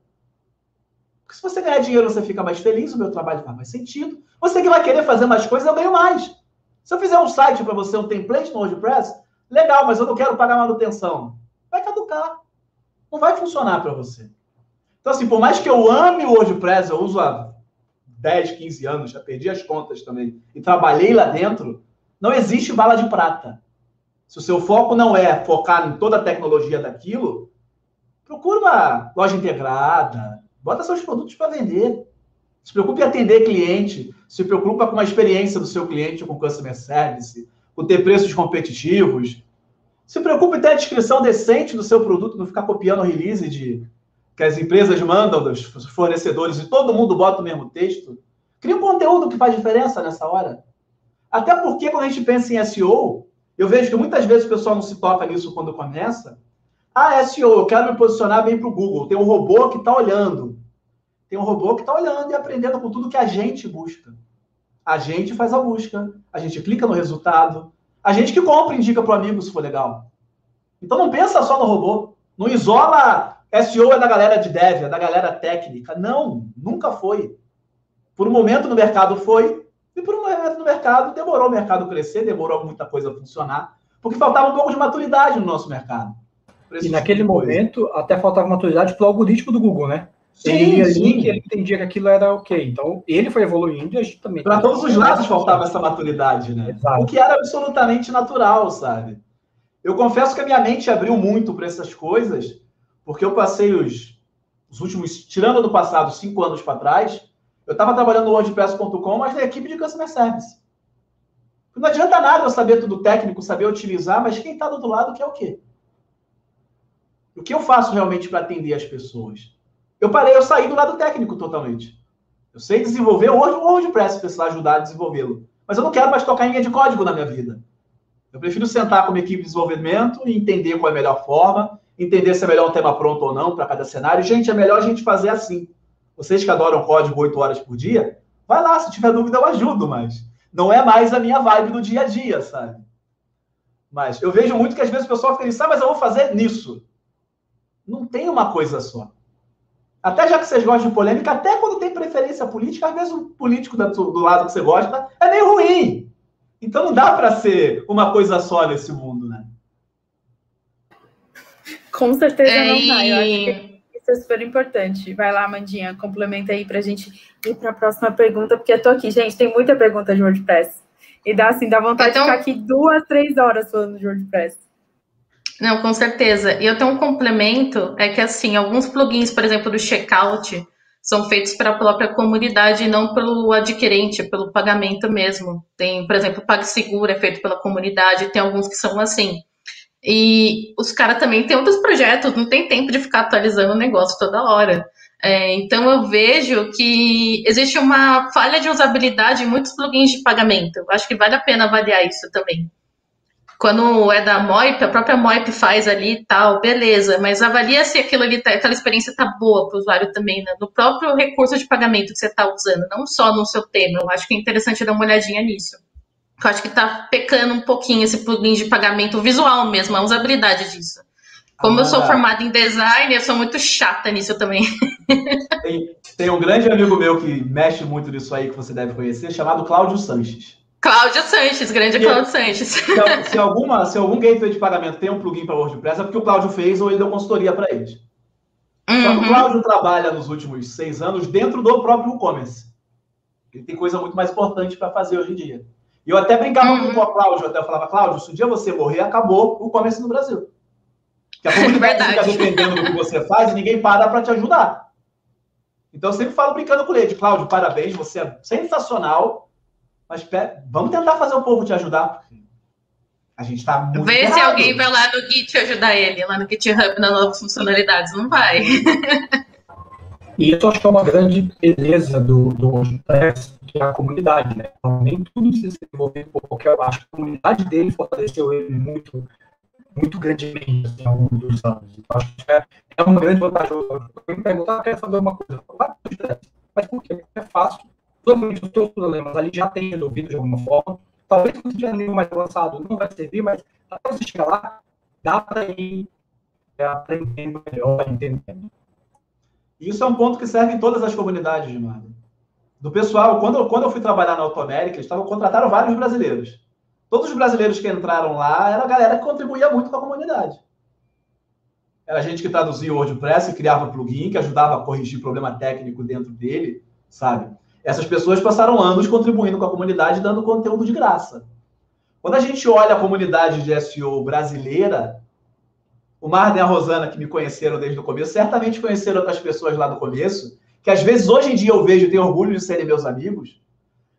F: Porque se você ganhar dinheiro, você fica mais feliz, o meu trabalho faz mais sentido. Você que vai querer fazer mais coisas, eu ganho mais. Se eu fizer um site para você, um template no WordPress, Legal, mas eu não quero pagar manutenção. Vai caducar. Não vai funcionar para você. Então, assim, por mais que eu ame o WordPress, eu uso há 10, 15 anos, já perdi as contas também, e trabalhei lá dentro, não existe bala de prata. Se o seu foco não é focar em toda a tecnologia daquilo, procura uma loja integrada, bota seus produtos para vender. Se preocupe em atender cliente, se preocupa com a experiência do seu cliente com customer service, com ter preços competitivos. Se preocupe em ter a descrição decente do seu produto, não ficar copiando release de que as empresas mandam dos fornecedores e todo mundo bota o mesmo texto. Cria um conteúdo que faz diferença nessa hora. Até porque quando a gente pensa em SEO, eu vejo que muitas vezes o pessoal não se toca nisso quando começa. Ah, SEO, eu quero me posicionar bem para o Google. Tem um robô que está olhando. Tem um robô que está olhando e aprendendo com tudo que a gente busca. A gente faz a busca, a gente clica no resultado, a gente que compra indica para o amigo se for legal. Então não pensa só no robô. Não isola SEO é da galera de dev, é da galera técnica. Não, nunca foi. Por um momento no mercado foi, e por um momento no mercado demorou o mercado crescer, demorou muita coisa funcionar, porque faltava um pouco de maturidade no nosso mercado.
G: E naquele tipo momento até faltava maturidade para o algoritmo do Google, né? Sim, ele lia link, ele entendia que aquilo era ok. Então, ele foi evoluindo e a gente também.
F: Para todos os lados faltava essa maturidade, né? Exato. O que era absolutamente natural, sabe? Eu confesso que a minha mente abriu muito para essas coisas, porque eu passei os, os últimos, tirando do passado, cinco anos para trás, eu estava trabalhando no WordPress.com, mas na equipe de Customer Service. Não adianta nada eu saber tudo técnico, saber utilizar, mas quem está do outro lado quer o quê? O que eu faço realmente para atender as pessoas? Eu parei, eu saí do lado técnico totalmente. Eu sei desenvolver o WordPress, precisar ajudar a desenvolvê-lo. Mas eu não quero mais tocar em linha de código na minha vida. Eu prefiro sentar com uma equipe de desenvolvimento e entender qual é a melhor forma, entender se é melhor um tema pronto ou não para cada cenário. Gente, é melhor a gente fazer assim. Vocês que adoram código 8 horas por dia, vai lá, se tiver dúvida eu ajudo, mas não é mais a minha vibe do dia a dia, sabe? Mas eu vejo muito que às vezes o pessoal fica assim, ah, mas eu vou fazer nisso. Não tem uma coisa só. Até já que vocês gostam de polêmica, até quando tem preferência política, às vezes o político do lado que você gosta é meio ruim. Então não dá para ser uma coisa só nesse mundo?
A: Com certeza é, não dá. Eu acho que isso é super importante. Vai lá, Mandinha, complementa aí para a gente ir para a próxima pergunta, porque eu tô aqui, gente, tem muita pergunta de WordPress. E dá assim, dá vontade então... de ficar aqui duas, três horas falando de WordPress.
B: Não, com certeza. E eu tenho um complemento, é que assim, alguns plugins, por exemplo, do checkout, são feitos para a própria comunidade e não pelo adquirente, pelo pagamento mesmo. Tem, por exemplo, o PagSeguro é feito pela comunidade, tem alguns que são assim. E os caras também têm outros projetos, não tem tempo de ficar atualizando o negócio toda hora. É, então eu vejo que existe uma falha de usabilidade em muitos plugins de pagamento. Eu acho que vale a pena avaliar isso também. Quando é da Moip, a própria Moip faz ali e tal, beleza, mas avalia se aquilo ali tá, aquela experiência tá boa para o usuário também, né? no próprio recurso de pagamento que você está usando, não só no seu tema. Eu acho que é interessante dar uma olhadinha nisso. Eu acho que está pecando um pouquinho esse plugin de pagamento visual mesmo, a usabilidade disso. Como ah, eu sou ah. formada em design, eu sou muito chata nisso também.
F: Tem, tem, um grande amigo meu que mexe muito nisso aí, que você deve conhecer, chamado Cláudio Sanches.
B: Cláudio Sanches, grande Cláudio Sanches.
F: Se, se, alguma, se algum gateway de pagamento tem um plugin para WordPress, é porque o Cláudio fez ou ele deu consultoria para eles. Uhum. Só que o. Cláudio trabalha nos últimos seis anos dentro do próprio e-commerce. Ele tem coisa muito mais importante para fazer hoje em dia. E eu até brincava uhum. com o Cláudio, até falava, Cláudio, se um dia você morrer, acabou o e-commerce no Brasil. Que a comunidade fica dependendo do que você faz e ninguém para para te ajudar. Então eu sempre falo brincando com ele, Cláudio, parabéns, você é sensacional, mas pera, vamos tentar fazer o povo te ajudar. A gente está muito.
B: Vê errado. se alguém vai lá no Git ajudar ele, lá no GitHub, nas novas funcionalidades. Não vai.
E: E isso acho que é uma grande beleza do, do WordPress, que é a comunidade, né? Então, nem tudo se desenvolver por qualquer. Acho que a comunidade dele fortaleceu ele muito muito grandemente assim, ao longo dos anos. Então, acho que é, é uma grande vantagem. Eu me perguntar, ah, quero saber uma coisa. Mas por quê? É fácil. Totalmente os seus problemas ali já tem resolvido de alguma forma. Talvez você tiver nível mais avançado, não vai servir, mas até você chegar lá, dá para ir aprendendo melhor, entendendo.
F: Isso é um ponto que serve em todas as comunidades, Gilmar. Do pessoal, quando, quando eu fui trabalhar na Automérica, eles contrataram vários brasileiros. Todos os brasileiros que entraram lá era a galera que contribuía muito com a comunidade. Era gente que traduzia o WordPress, criava plugin, que ajudava a corrigir problema técnico dentro dele, sabe? Essas pessoas passaram anos contribuindo com a comunidade, dando conteúdo de graça. Quando a gente olha a comunidade de SEO brasileira, o Marden e a Rosana, que me conheceram desde o começo, certamente conheceram outras pessoas lá no começo, que às vezes hoje em dia eu vejo e tenho orgulho de serem meus amigos.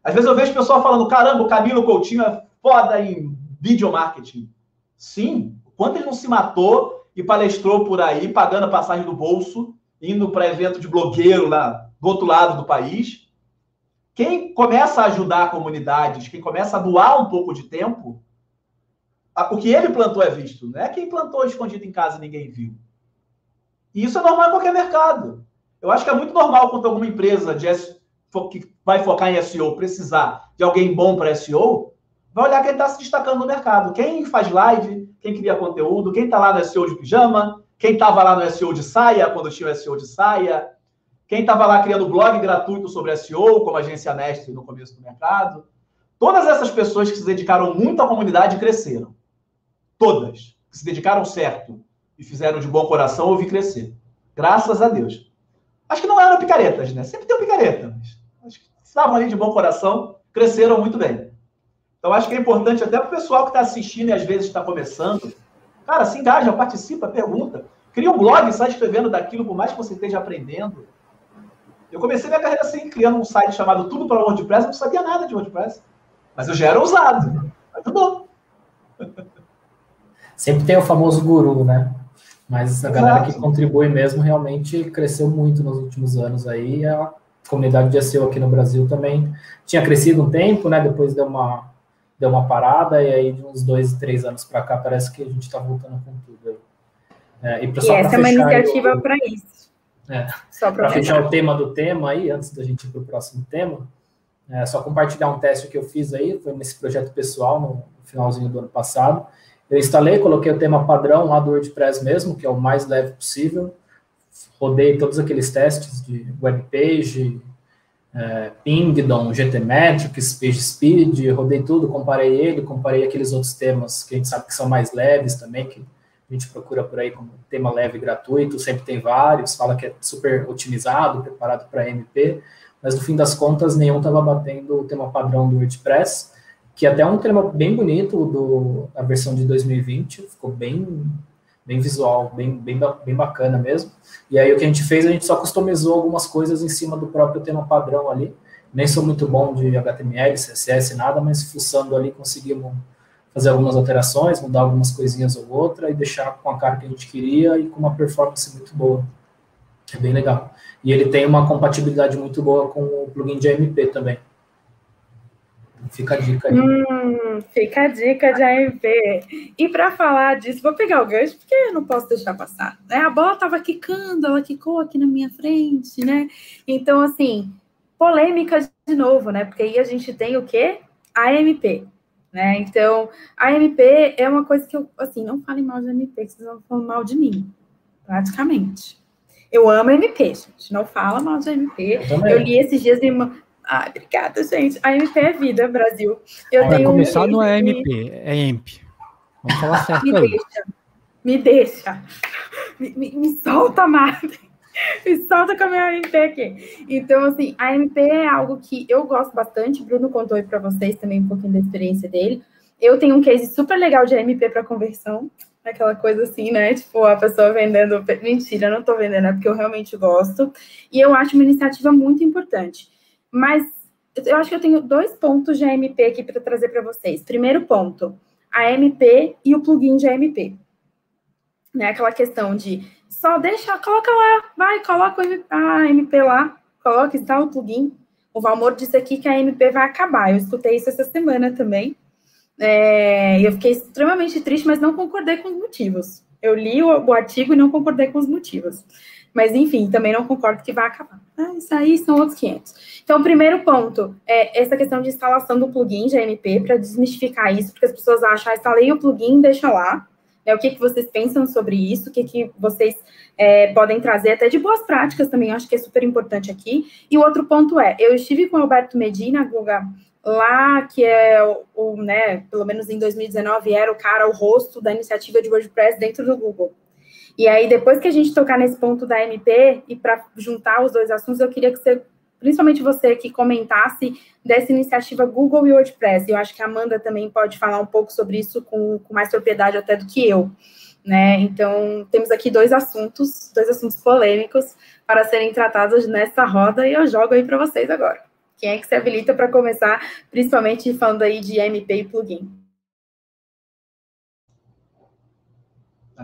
F: Às vezes eu vejo pessoal falando: caramba, o Camilo Coutinho é foda em video marketing. Sim, quanto ele não se matou e palestrou por aí, pagando a passagem do bolso, indo para evento de blogueiro lá do outro lado do país. Quem começa a ajudar comunidades, quem começa a doar um pouco de tempo, o que ele plantou é visto, não é quem plantou escondido em casa e ninguém viu. E isso é normal em qualquer mercado. Eu acho que é muito normal quando alguma empresa de, que vai focar em SEO precisar de alguém bom para SEO, vai olhar quem está se destacando no mercado. Quem faz live, quem cria conteúdo, quem está lá no SEO de pijama, quem estava lá no SEO de saia, quando tinha o SEO de saia, quem estava lá criando blog gratuito sobre SEO, como agência Nestle no começo do mercado. Todas essas pessoas que se dedicaram muito à comunidade cresceram. Todas. Que se dedicaram certo e fizeram de bom coração, eu vi crescer. Graças a Deus. Acho que não eram picaretas, né? Sempre tem picareta, mas acho que estavam ali de bom coração, cresceram muito bem. Então, acho que é importante até para o pessoal que está assistindo e às vezes está começando. Cara, se engaja, participa, pergunta. Cria um blog, sai escrevendo daquilo, por mais que você esteja aprendendo. Eu comecei minha carreira assim, criando um site chamado Tudo para WordPress, não sabia nada de WordPress. Mas eu já era usado. Ajudou.
D: Sempre tem o famoso guru, né? Mas a galera que contribui mesmo realmente cresceu muito nos últimos anos aí. A comunidade de SEO aqui no Brasil também tinha crescido um tempo, né? Depois deu uma deu uma parada, e aí de uns dois, três anos para cá, parece que a gente está voltando com tudo.
A: É, e, e essa é uma iniciativa para isso.
D: É, para fechar o tema do tema aí, antes da gente ir para o próximo tema, é, só compartilhar um teste que eu fiz aí, foi nesse projeto pessoal, no finalzinho do ano passado. Eu instalei, coloquei o tema padrão lá do WordPress mesmo, que é o mais leve possível. Rodei todos aqueles testes de webpage, é, Pingdom, GTmetrix, PageSpeed, rodei tudo, comparei ele, comparei aqueles outros temas que a gente sabe que são mais leves também, que a gente procura por aí como tema leve gratuito, sempre tem vários, fala que é super otimizado, preparado para MP, mas no fim das contas nenhum estava batendo o tema padrão do WordPress, que é até um tema bem bonito do, da versão de 2020, ficou bem bem visual, bem, bem, bem bacana mesmo. E aí o que a gente fez, a gente só customizou algumas coisas em cima do próprio tema padrão ali. Nem sou muito bom de HTML, CSS, nada, mas fuçando ali conseguimos fazer algumas alterações, mudar algumas coisinhas ou outra e deixar com a cara que a gente queria e com uma performance muito boa. É bem legal. E ele tem uma compatibilidade muito boa com o plugin de AMP também. Fica a dica aí.
A: Hum, fica a dica de AMP. E para falar disso, vou pegar o gancho, porque eu não posso deixar passar. Né? A bola estava quicando, ela quicou aqui na minha frente, né? Então, assim, polêmica de novo, né? Porque aí a gente tem o quê? AMP. Né? Então, a MP é uma coisa que eu, assim, não falem mal de MP, que vocês vão falar mal de mim, praticamente. Eu amo MP, gente, não fala mal de MP. Eu, eu li esses dias em Ai, obrigada, gente. A MP é vida, Brasil.
G: Eu Vai começar um... não é MP, é EMP. Vamos falar certo
A: me
G: aí.
A: Deixa, me deixa. Me, me, me solta, Marta. Me solta com a minha MP aqui. Então, assim, a MP é algo que eu gosto bastante. O Bruno contou aí para vocês também um pouquinho da experiência dele. Eu tenho um case super legal de MP para conversão. Aquela coisa assim, né? Tipo, a pessoa vendendo. Mentira, não estou vendendo, é porque eu realmente gosto. E eu acho uma iniciativa muito importante. Mas eu acho que eu tenho dois pontos de AMP aqui para trazer para vocês. Primeiro ponto, a AMP e o plugin de AMP. Né? Aquela questão de só deixa, coloca lá, vai, coloca a MP lá, coloca, instala o plugin. O Valmor disse aqui que a MP vai acabar. Eu escutei isso essa semana também. É, eu fiquei extremamente triste, mas não concordei com os motivos. Eu li o, o, artigo e não concordei com os motivos. Mas, enfim, também não concordo que vai acabar. Ah, isso aí são outros 500. Então, o primeiro ponto é essa questão de instalação do plugin AMP, para desmistificar isso, porque as pessoas acham, ah, instalei o plugin, deixa lá. É, o que, que vocês pensam sobre isso, o que, que vocês é, podem trazer até de boas práticas também, acho que é super importante aqui. E o outro ponto é, eu estive com o Alberto Medina, Guga, lá, que é o, o, né, pelo menos em 2019, era o cara, o rosto da iniciativa de WordPress dentro do Google. E aí, depois que a gente tocar nesse ponto da MP, e para juntar os dois assuntos, eu queria que você principalmente você que comentasse dessa iniciativa Google e WordPress. Eu acho que a Amanda também pode falar um pouco sobre isso com, com mais propriedade até do que eu. Né? Então, temos aqui dois assuntos, dois assuntos polêmicos para serem tratados nessa roda e eu jogo aí para vocês agora. Quem é que se habilita para começar, principalmente falando aí de MP e plugin?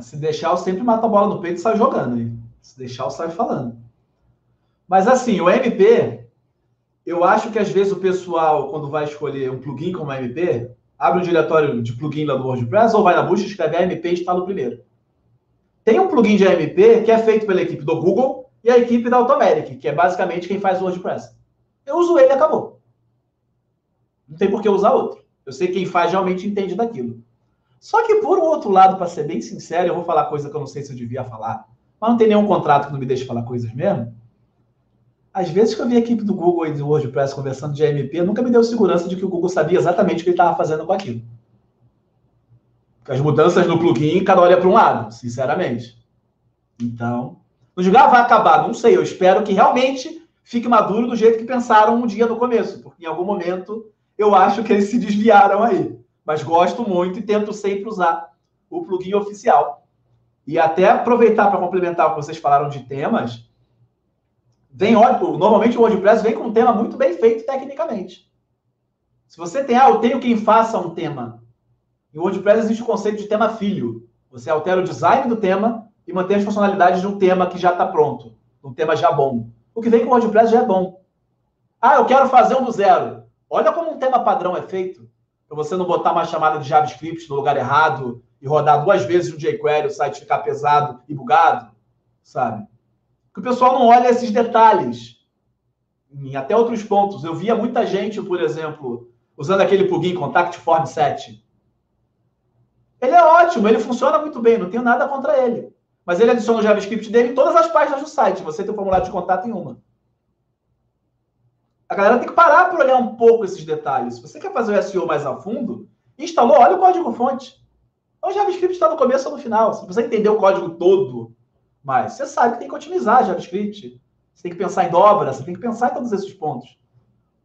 F: Se deixar, eu sempre mato a bola no peito e sai jogando. Hein? Se deixar, eu saio falando. Mas assim, o MP, eu acho que às vezes o pessoal, quando vai escolher um plugin como MP, abre um diretório de plugin lá do WordPress ou vai na busca, escreve AMP e instala o primeiro. Tem um plugin de AMP que é feito pela equipe do Google e a equipe da Automatic, que é basicamente quem faz o WordPress. Eu uso ele e acabou. Não tem por que usar outro. Eu sei que quem faz realmente entende daquilo. Só que, por um outro lado, para ser bem sincero, eu vou falar coisa que eu não sei se eu devia falar, mas não tem nenhum contrato que não me deixe falar coisas mesmo. Às vezes que eu vi a equipe do Google e do WordPress conversando de AMP, nunca me deu segurança de que o Google sabia exatamente o que ele estava fazendo com aquilo. As mudanças no plugin, cada olha para um lado, sinceramente. Então, não digo, ah, vai acabar, não sei. Eu espero que realmente fique maduro do jeito que pensaram um dia no começo, porque em algum momento eu acho que eles se desviaram aí. Mas gosto muito e tento sempre usar o plugin oficial. E até aproveitar para complementar o que vocês falaram de temas, vem, normalmente o WordPress vem com um tema muito bem feito tecnicamente. Se você tem, ah, eu tenho quem faça um tema. Em WordPress existe o conceito de tema filho. Você altera o design do tema e mantém as funcionalidades de um tema que já está pronto, um tema já bom. O que vem com o WordPress já é bom. Ah, eu quero fazer um do zero. Olha como um tema padrão é feito. Para você não botar uma chamada de JavaScript no lugar errado e rodar duas vezes no jQuery, o site ficar pesado e bugado, sabe? que o pessoal não olha esses detalhes. Em até outros pontos. Eu via muita gente, por exemplo, usando aquele plugin Contact Form 7. Ele é ótimo, ele funciona muito bem, não tenho nada contra ele. Mas ele adiciona o JavaScript dele em todas as páginas do site. Você tem o formulário de contato em uma. A galera tem que parar para olhar um pouco esses detalhes. Se você quer fazer o SEO mais a fundo, instalou, olha o código-fonte. O JavaScript está no começo ou no final. Você entender o código todo, mas você sabe que tem que otimizar JavaScript. Você tem que pensar em dobra, você tem que pensar em todos esses pontos.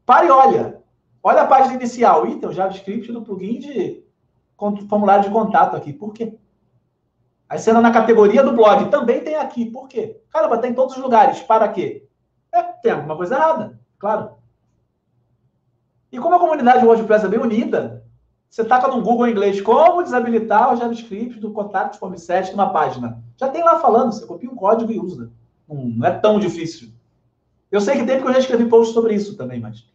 F: Pare e olha. Olha a página inicial. Ih, tem o JavaScript do plugin de formulário de contato aqui. Por quê? Aí você na categoria do blog, também tem aqui. Por quê? Caramba, tem em todos os lugares. Para quê? É, tem alguma coisa errada, claro. E como a comunidade WordPress é bem unida, você taca no Google em inglês como desabilitar o JavaScript do Contact Form 7 numa página. Já tem lá falando, você copia um código e usa. Não, não é tão difícil. Eu sei que tem porque eu já escrevi post sobre isso também, mas.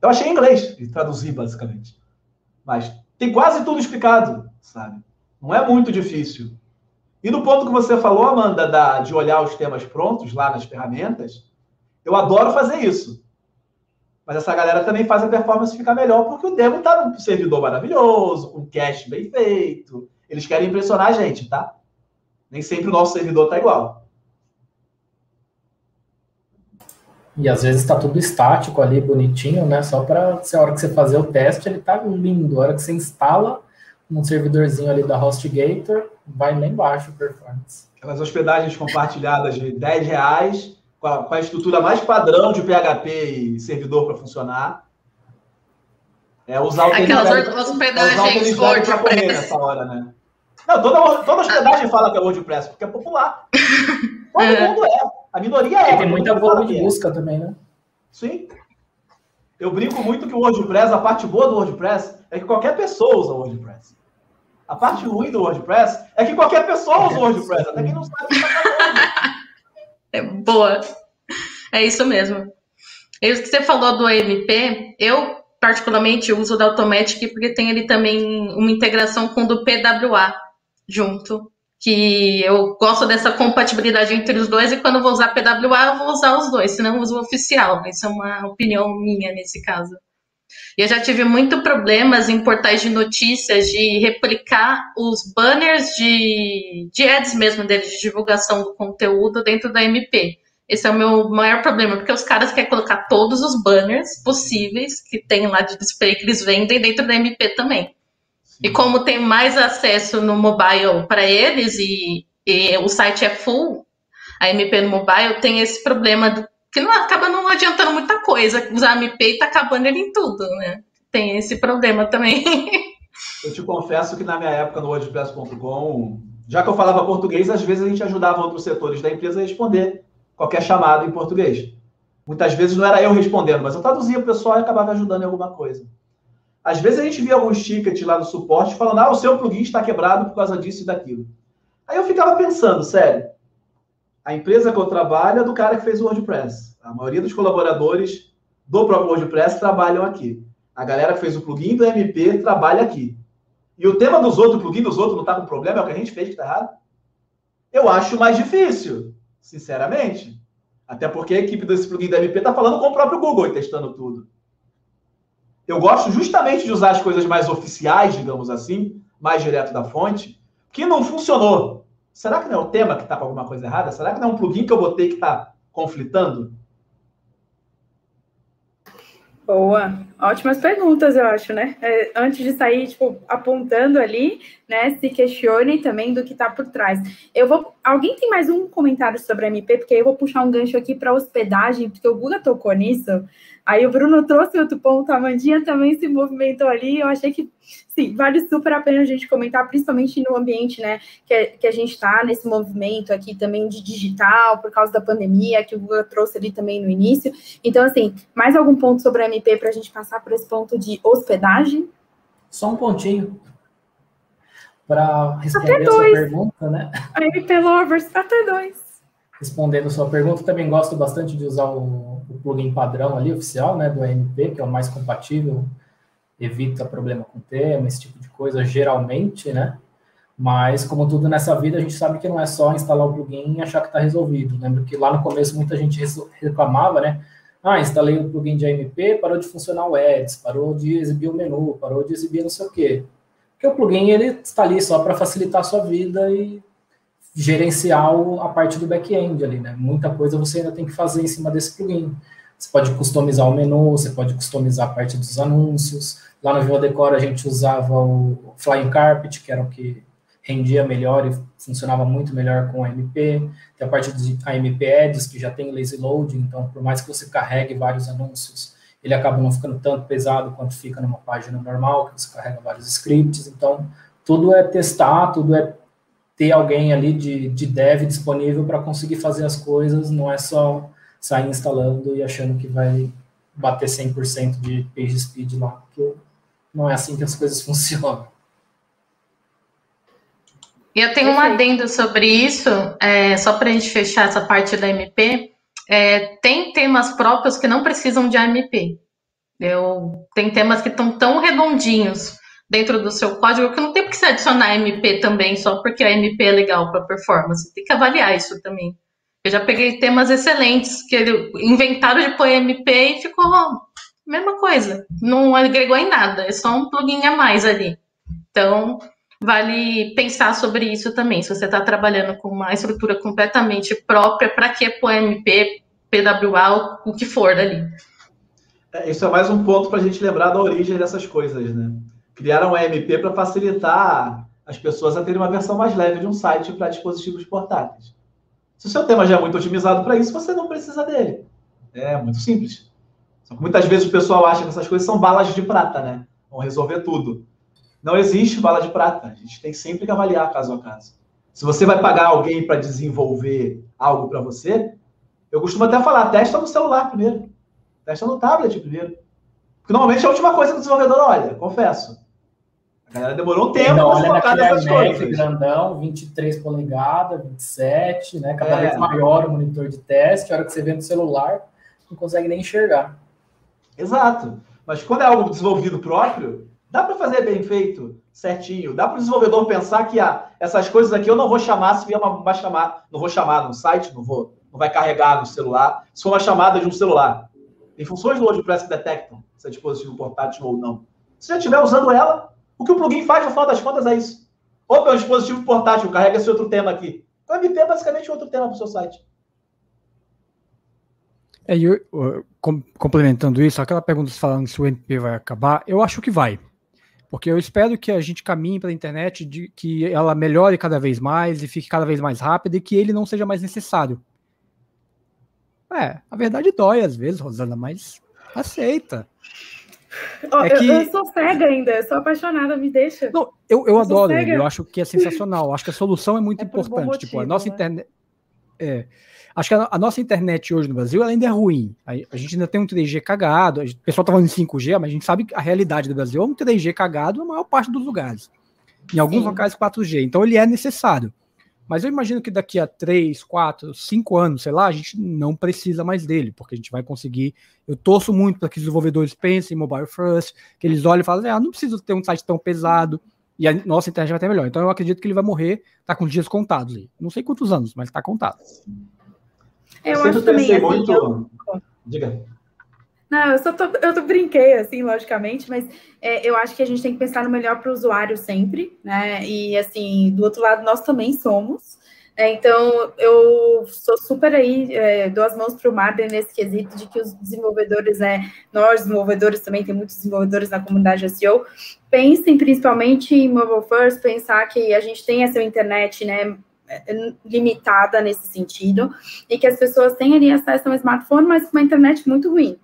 F: Eu achei em inglês e traduzi, basicamente. Mas tem quase tudo explicado, sabe? Não é muito difícil. E no ponto que você falou, Amanda, da, de olhar os temas prontos lá nas ferramentas, eu adoro fazer isso. Mas essa galera também faz a performance ficar melhor, porque o demo está num servidor maravilhoso, com cache bem feito. Eles querem impressionar a gente, tá? Nem sempre o nosso servidor está igual.
D: E às vezes está tudo estático ali, bonitinho, né? Só para se a hora que você fazer o teste, ele tá lindo. A hora que você instala um servidorzinho ali da HostGator, vai lá embaixo a performance.
F: Aquelas hospedagens compartilhadas de 10 reais, com a, com a estrutura mais padrão de PHP e servidor para funcionar. É usar o
B: Aquelas hospedagens
F: é WordPress. nessa hora, né? Não, toda, toda hospedagem fala que é WordPress, porque é popular. Todo é. mundo é. A minoria é.
D: E tem muita volume de busca também, né?
F: Sim. Eu brinco muito que o WordPress, a parte boa do WordPress é que qualquer pessoa usa o WordPress. A parte ruim do WordPress é que qualquer pessoa usa o WordPress, até quem não sabe o que tá
B: É boa. É isso mesmo. E você falou do AMP, eu particularmente uso o da Automatic porque tem ali também uma integração com o do PWA junto que eu gosto dessa compatibilidade entre os dois, e quando vou usar PWA, eu vou usar os dois, senão eu uso o oficial. Isso é uma opinião minha nesse caso. E eu já tive muito problemas em portais de notícias de replicar os banners de, de ads mesmo deles, de divulgação do conteúdo dentro da MP. Esse é o meu maior problema, porque os caras querem colocar todos os banners possíveis que tem lá de display que eles vendem dentro da MP também. E como tem mais acesso no mobile para eles e, e, o site é full, a MP no mobile tem esse problema do, que não acaba não adiantando muita coisa. Usar e tá acabando ele em tudo, né? Tem esse problema também.
F: Eu te confesso que na minha época no WordPress.com, já que eu falava português, às vezes a gente ajudava outros setores da empresa a responder qualquer chamado em português. Muitas vezes não era eu respondendo, mas eu traduzia o pessoal e acabava ajudando em alguma coisa. Às vezes a gente via alguns tickets lá no suporte falando, ah, o seu plugin está quebrado por causa disso e daquilo. Aí eu ficava pensando, sério, a empresa que eu trabalho é do cara que fez o WordPress. A maioria dos colaboradores do próprio WordPress trabalham aqui. A galera que fez o plugin do MP trabalha aqui. E o tema dos outros, o plugin dos outros não está com problema, é o que a gente fez que está errado? Eu acho mais difícil, sinceramente. Até porque a equipe desse plugin do MP está falando com o próprio Google e testando tudo. Eu gosto justamente de usar as coisas mais oficiais, digamos assim, mais direto da fonte, que não funcionou. Será que não é o tema que está com alguma coisa errada? Será que não é um plugin que eu botei que está conflitando?
A: Boa, ótimas perguntas, eu acho, né? É, antes de sair, tipo, apontando ali, né? Se questione também do que está por trás. Eu vou. Alguém tem mais um comentário sobre a MP? Porque eu vou puxar um gancho aqui para hospedagem, porque o Guga tocou nisso. Aí o Bruno trouxe outro ponto, a Mandinha também se movimentou ali. Eu achei que, sim, vale super a pena a gente comentar, principalmente no ambiente, né, que, que a gente está nesse movimento aqui também de digital, por causa da pandemia, que o Google trouxe ali também no início. Então, assim, mais algum ponto sobre a MP para a gente passar por esse ponto de hospedagem?
D: Só um pontinho para responder a sua pergunta, né?
A: MP Lovers, até dois.
D: Respondendo a sua pergunta, também gosto bastante de usar o plugin padrão ali, oficial, né, do AMP, que é o mais compatível, evita problema com tema, esse tipo de coisa, geralmente, né? Mas, como tudo nessa vida, a gente sabe que não é só instalar o plugin e achar que está resolvido. Lembro que lá no começo muita gente reclamava, né? Ah, instalei o plugin de AMP, parou de funcionar o Ads, parou de exibir o menu, parou de exibir não sei o quê. Porque o plugin, ele está ali só para facilitar a sua vida e gerenciar a parte do back-end ali, né? Muita coisa você ainda tem que fazer em cima desse plugin. Você pode customizar o menu, você pode customizar a parte dos anúncios. Lá no Viva Decor a gente usava o Flying Carpet, que era o que rendia melhor e funcionava muito melhor com a MP. Tem a parte de AMP Ads, que já tem lazy load, então por mais que você carregue vários anúncios, ele acaba não ficando tanto pesado quanto fica numa página normal, que você carrega vários scripts. Então, tudo é testar, tudo é ter alguém ali de, de dev disponível para conseguir fazer as coisas, não é só sair instalando e achando que vai bater 100% de page speed lá, porque não é assim que as coisas funcionam.
B: E eu tenho um adendo sobre isso, é, só para a gente fechar essa parte da MP. é, tem temas próprios que não precisam de AMP. Eu, tem temas que estão tão redondinhos dentro do seu código que não tem por que se adicionar MP também só porque a MP é legal para performance. Tem que avaliar isso também. Eu já peguei temas excelentes que inventaram de pôr MP e ficou a mesma coisa. Não agregou em nada, é só um plugin a mais ali. Então, vale pensar sobre isso também. Se você está trabalhando com uma estrutura completamente própria, para que pôr MP, PWA, o que for ali.
F: É, isso é mais um ponto para a gente lembrar da origem dessas coisas, né? Criaram o MP para facilitar as pessoas a terem uma versão mais leve de um site para dispositivos portáteis. Se o seu tema já é muito otimizado para isso, você não precisa dele. É muito simples. Só que muitas vezes o pessoal acha que essas coisas são balas de prata, né? Vão resolver tudo. Não existe bala de prata. A gente tem sempre que avaliar caso a caso. Se você vai pagar alguém para desenvolver algo para você, eu costumo até falar, testa no celular primeiro. Testa no tablet primeiro. Porque normalmente é a última coisa que o desenvolvedor olha, confesso. A galera demorou um tempo
D: para focar nessas coisas. grandão, 23 polegadas, 27, né? Cada é. vez maior o monitor de teste. A hora que você vê no celular, não consegue nem enxergar.
F: Exato. Mas quando é algo desenvolvido próprio, dá para fazer bem feito, certinho. Dá para o desenvolvedor pensar que ah, essas coisas aqui eu não vou chamar se vier uma, uma chamada, não vou chamar no site, não vou, não vai carregar no celular. Se for uma chamada de um celular, tem funções do WordPress que detectam se é dispositivo portátil ou não. Se já estiver usando ela, o que o plugin faz, no final das contas, é isso. Opa, é um dispositivo portátil, carrega esse outro tema aqui. Então, MP é basicamente outro tema para o seu site.
G: É, eu, complementando isso, aquela pergunta falando se o MP vai acabar, eu acho que vai. Porque eu espero que a gente caminhe para a internet, de, que ela melhore cada vez mais e fique cada vez mais rápida e que ele não seja mais necessário. É, a verdade dói às vezes, Rosana, mas aceita.
A: Oh, é que... eu, eu, sou cega ainda, eu sou apaixonada, me deixa.
G: Não, eu, eu, eu adoro ele, eu acho que é sensacional. acho que a solução é muito é importante. Motivo, tipo, a nossa né? internet. É, acho que a, a, nossa internet hoje no Brasil ainda é ruim. A, a, gente ainda tem um 3G cagado. o pessoal tá falando em 5G, mas a gente sabe que a realidade do Brasil é um 3G cagado na maior parte dos lugares. Em alguns Sim. locais 4G. Então ele é necessário. Mas eu imagino que daqui a 3, 4, 5 anos, sei lá, a gente não precisa mais dele, porque a gente vai conseguir. Eu torço muito para que os desenvolvedores pensem em mobile first, que eles olhem e falem, ah, não preciso ter um site tão pesado, e a nossa internet vai ter melhor. Então eu acredito que ele vai morrer, tá com dias contados aí. Não sei quantos anos, mas tá contado.
A: Eu, eu acho também. Assim, muito... eu... Diga. Não, eu só tô, eu tô brinquei, assim, logicamente, mas é, eu acho que a gente tem que pensar no melhor para o usuário sempre, né? E assim, do outro lado, nós também somos. É, então, eu sou super aí, é, dou as mãos para o Marden nesse quesito de que os desenvolvedores, né, nós desenvolvedores também, tem muitos desenvolvedores na comunidade SEO, pensem principalmente em mobile first, pensar que a gente tem essa internet, né, limitada nesse sentido, e que as pessoas têm ali acesso a um smartphone, mas com uma internet muito ruim.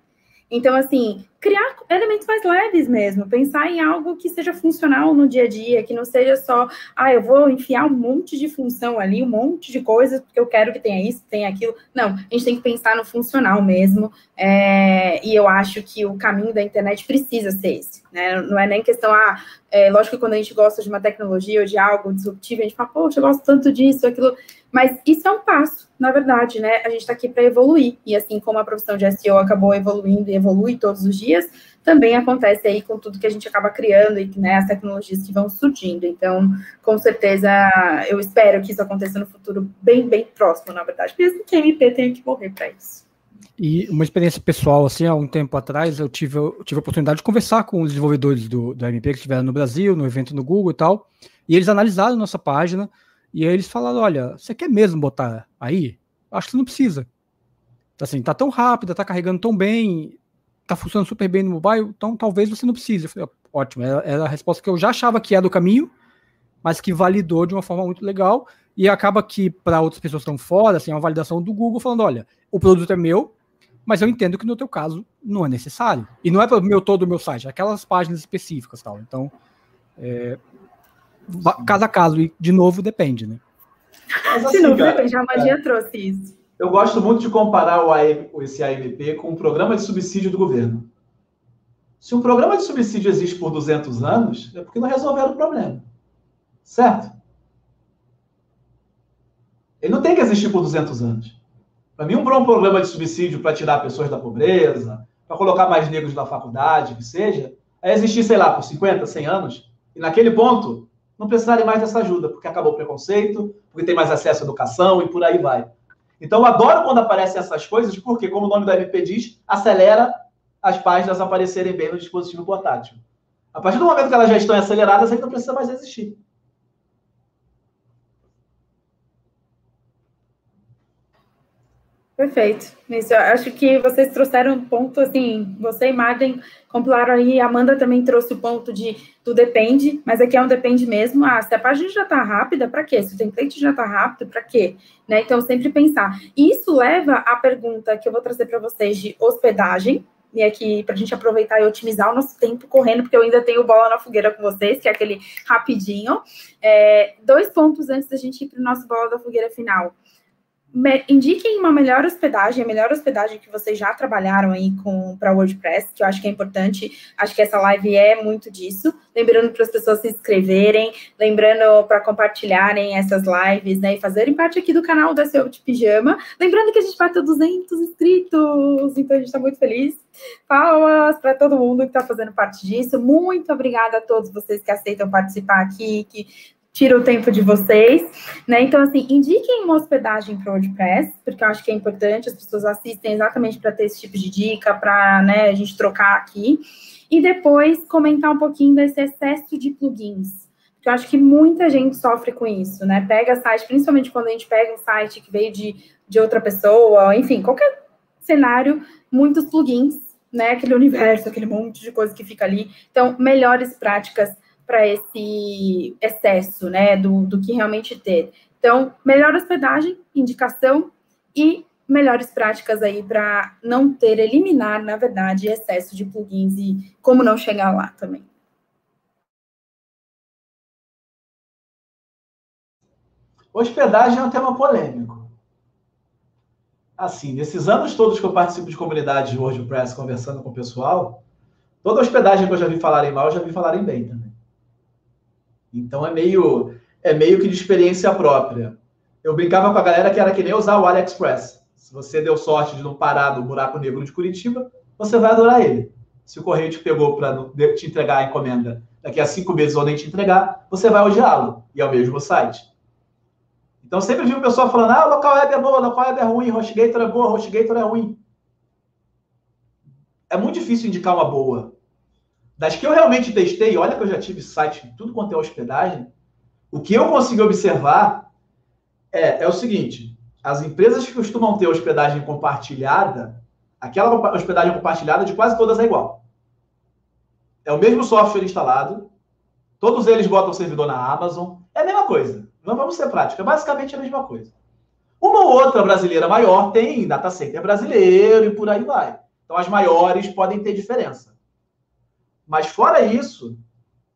A: Então, assim, criar elementos mais leves mesmo, pensar em algo que seja funcional no dia a dia, que não seja só, ah, eu vou enfiar um monte de função ali, um monte de coisas, porque eu quero que tenha isso, tenha aquilo. Não, a gente tem que pensar no funcional mesmo, é, e eu acho que o caminho da internet precisa ser esse, né? Não é nem questão, ah, é, lógico que quando a gente gosta de uma tecnologia ou de algo disruptivo, a gente fala, poxa, eu gosto tanto disso, aquilo, mas isso é um passo, na verdade, né? A gente está aqui para evoluir. E assim como a profissão de SEO acabou evoluindo e evolui todos os dias, também acontece aí com tudo que a gente acaba criando e né, as tecnologias que vão surgindo. Então, com certeza, eu espero que isso aconteça no futuro bem, bem próximo, na verdade, mesmo que a MP tenha que morrer para isso.
G: E uma experiência pessoal, assim, há um tempo atrás, eu tive, eu tive a oportunidade de conversar com os desenvolvedores do, do MP que estiveram no Brasil, no evento no Google e tal, e eles analisaram nossa página, e aí eles falaram: olha, você quer mesmo botar aí? Acho que você não precisa. Assim, tá tão rápida, tá carregando tão bem, tá funcionando super bem no mobile, então talvez você não precise. Eu falei, ótimo, era, era, a resposta que eu já achava que era do caminho, mas que validou de uma forma muito legal. E acaba que, para outras pessoas que estão fora, assim, é uma validação do Google falando: olha, o produto é meu, mas eu entendo que no teu caso não é necessário. E não é para meu todo o meu site, é aquelas páginas específicas tal. Então, é, cada caso, e de novo depende, né?
A: Mas, assim, de novo cara, depende, a magia é, trouxe isso.
F: Eu gosto muito de comparar o AM, esse AMP com um programa de subsídio do governo. Se um programa de subsídio existe por 200 anos, é porque não resolveram o problema. Certo? Ele não tem que existir por 200 anos. Para mim, um bom programa de subsídio para tirar pessoas da pobreza, para colocar mais negros na faculdade, que seja, é existir, sei lá, por 50, 100 anos, e naquele ponto não precisarem mais dessa ajuda, porque acabou o preconceito, porque tem mais acesso à educação e por aí vai. Então, eu adoro quando aparecem essas coisas, porque, como o nome do MP diz, acelera as páginas aparecerem bem no dispositivo portátil. A partir do momento que elas já estão aceleradas, aí não precisa mais existir.
A: Perfeito. Isso, acho que vocês trouxeram um ponto, assim, você e Marden compilaram aí, a Amanda também trouxe o ponto de do depende, mas aqui é um depende mesmo. Ah, se a página já está rápida, para quê? Se o template já está rápido, para quê? Né? Então, sempre pensar. E isso leva à pergunta que eu vou trazer para vocês de hospedagem, e aqui para a gente aproveitar e otimizar o nosso tempo correndo, porque eu ainda tenho bola na fogueira com vocês, que é aquele rapidinho. É, dois pontos antes da gente ir para o nosso bola da fogueira final indiquem uma melhor hospedagem, a melhor hospedagem que vocês já trabalharam aí com para WordPress, que eu acho que é importante. Acho que essa live é muito disso. Lembrando para as pessoas se inscreverem, lembrando para compartilharem essas lives, né, e fazerem parte aqui do canal da SEO de Pijama. Lembrando que a gente vai ter 200 inscritos, então a gente está muito feliz. Palmas para todo mundo que está fazendo parte disso. Muito obrigada a todos vocês que aceitam participar aqui, que tira o tempo de vocês, né? Então, assim, indiquem uma hospedagem para o WordPress, porque eu acho que é importante, as pessoas assistem exatamente para ter esse tipo de dica, para né, a gente trocar aqui. E depois comentar um pouquinho desse excesso de plugins. Porque eu acho que muita gente sofre com isso, né? Pega site, principalmente quando a gente pega um site que veio de, de outra pessoa, enfim, qualquer cenário, muitos plugins, né? Aquele universo, aquele monte de coisa que fica ali. Então, melhores práticas para esse excesso, né, do, do que realmente ter. Então, melhor hospedagem, indicação e melhores práticas aí para não ter, eliminar, na verdade, excesso de plugins e como não chegar lá também.
F: Hospedagem é um tema polêmico. Assim, nesses anos todos que eu participo de comunidade de WordPress conversando com o pessoal, toda hospedagem que eu já vi falarem mal, eu já vi falarem bem também. Então é meio, é meio que de experiência própria. Eu brincava com a galera que era que nem usar o AliExpress. Se você deu sorte de não parar no buraco negro de Curitiba, você vai adorar ele. Se o correio te pegou para te entregar a encomenda daqui a cinco meses ou nem te entregar, você vai odiá-lo. E é o mesmo site. Então sempre vi o pessoal falando: ah, local web é bom, o local web é ruim, HostGator é boa, HostGator é ruim. É muito difícil indicar uma boa. Das que eu realmente testei, olha que eu já tive site, tudo quanto é hospedagem, o que eu consegui observar é, é o seguinte: as empresas que costumam ter hospedagem compartilhada, aquela hospedagem compartilhada de quase todas é igual. É o mesmo software instalado, todos eles botam o servidor na Amazon, é a mesma coisa. Vamos ser práticos, é basicamente a mesma coisa. Uma ou outra brasileira maior tem data center brasileiro e por aí vai. Então as maiores podem ter diferença. Mas fora isso,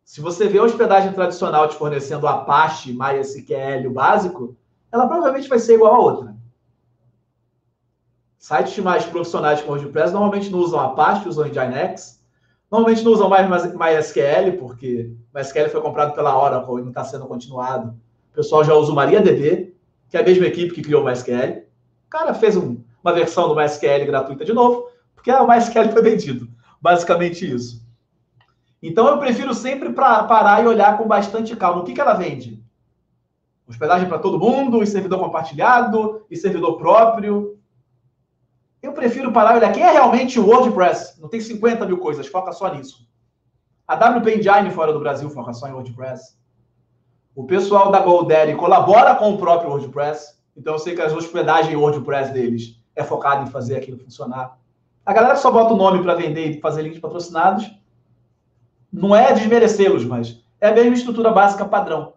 F: se você vê a hospedagem tradicional te fornecendo Apache, MySQL, o básico, ela provavelmente vai ser igual a outra. Sites mais profissionais como o WordPress normalmente não usam Apache, usam Nginx. Normalmente não usam mais MySQL, porque MySQL foi comprado pela Oracle e não está sendo continuado. O pessoal já usa o MariaDB, que é a mesma equipe que criou o MySQL. O cara fez um, uma versão do MySQL gratuita de novo, porque o MySQL foi vendido. Basicamente isso. Então eu prefiro sempre pra, parar e olhar com bastante calma. O que, que ela vende? Hospedagem para todo mundo, e servidor compartilhado, e servidor próprio. Eu prefiro parar e olhar quem é realmente o WordPress. Não tem 50 mil coisas, foca só nisso. A WP Engine fora do Brasil foca só em WordPress. O pessoal da GoDaddy colabora com o próprio WordPress. Então eu sei que as hospedagens WordPress deles é focada em fazer aquilo funcionar. A galera só bota o nome para vender e fazer links patrocinados não é desmerecê-los, mas é a mesma estrutura básica padrão.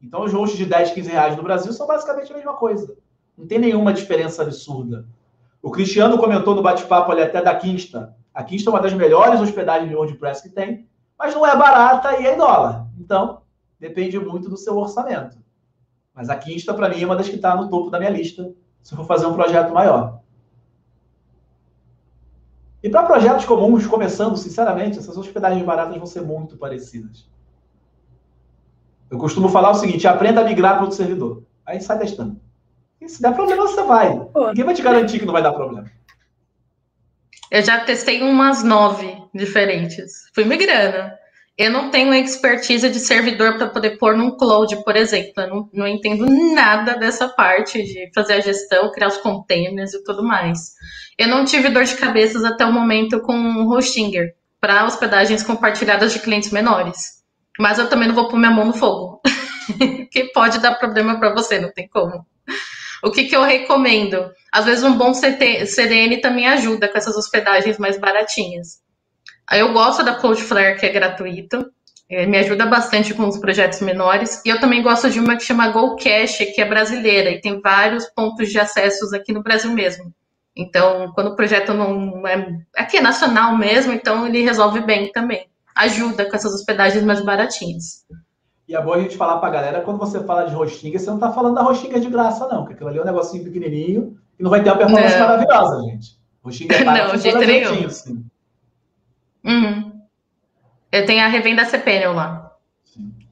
F: Então, os hosts de 10, 15 reais no Brasil são basicamente a mesma coisa. Não tem nenhuma diferença absurda. O Cristiano comentou no bate-papo ali até da Kinsta. A Kinsta é uma das melhores hospedagens de WordPress que tem, mas não é barata e é em dólar. Então, depende muito do seu orçamento. Mas a Kinsta, para mim, é uma das que está no topo da minha lista, se eu for fazer um projeto maior. E para projetos comuns, começando, sinceramente, essas hospedagens baratas vão ser muito parecidas. Eu costumo falar o seguinte: aprenda a migrar para outro servidor. Aí sai testando. E se der problema, você vai. Ninguém vai te garantir que não vai dar problema.
B: Eu já testei umas nove diferentes. Fui migrando. Eu não tenho expertise de servidor para poder pôr num cloud, por exemplo. Eu não, não entendo nada dessa parte de fazer a gestão, criar os containers e tudo mais. Eu não tive dor de cabeças até o momento com o Hostinger para hospedagens compartilhadas de clientes menores. Mas eu também não vou pôr minha mão no fogo. que pode dar problema para você, não tem como. O que, que eu recomendo? Às vezes um bom CT, CDN também ajuda com essas hospedagens mais baratinhas. Eu gosto da Cloudflare, que é gratuito. É, me ajuda bastante com os projetos menores. E eu também gosto de uma que chama GoCache, que é brasileira e tem vários pontos de acessos aqui no Brasil mesmo. Então, quando o projeto não é aqui é nacional mesmo, então ele resolve bem também. Ajuda com essas hospedagens mais baratinhas.
F: E é bom a gente falar para a galera, quando você fala de Hostinga, você não está falando da Hostinga de graça, não, porque aquilo ali é um negocinho pequenininho e não vai ter uma performance não. maravilhosa, gente.
B: Hostinga é Não, de jeito nenhum. Assim. Uhum. Eu tenho a revenda CPNL lá.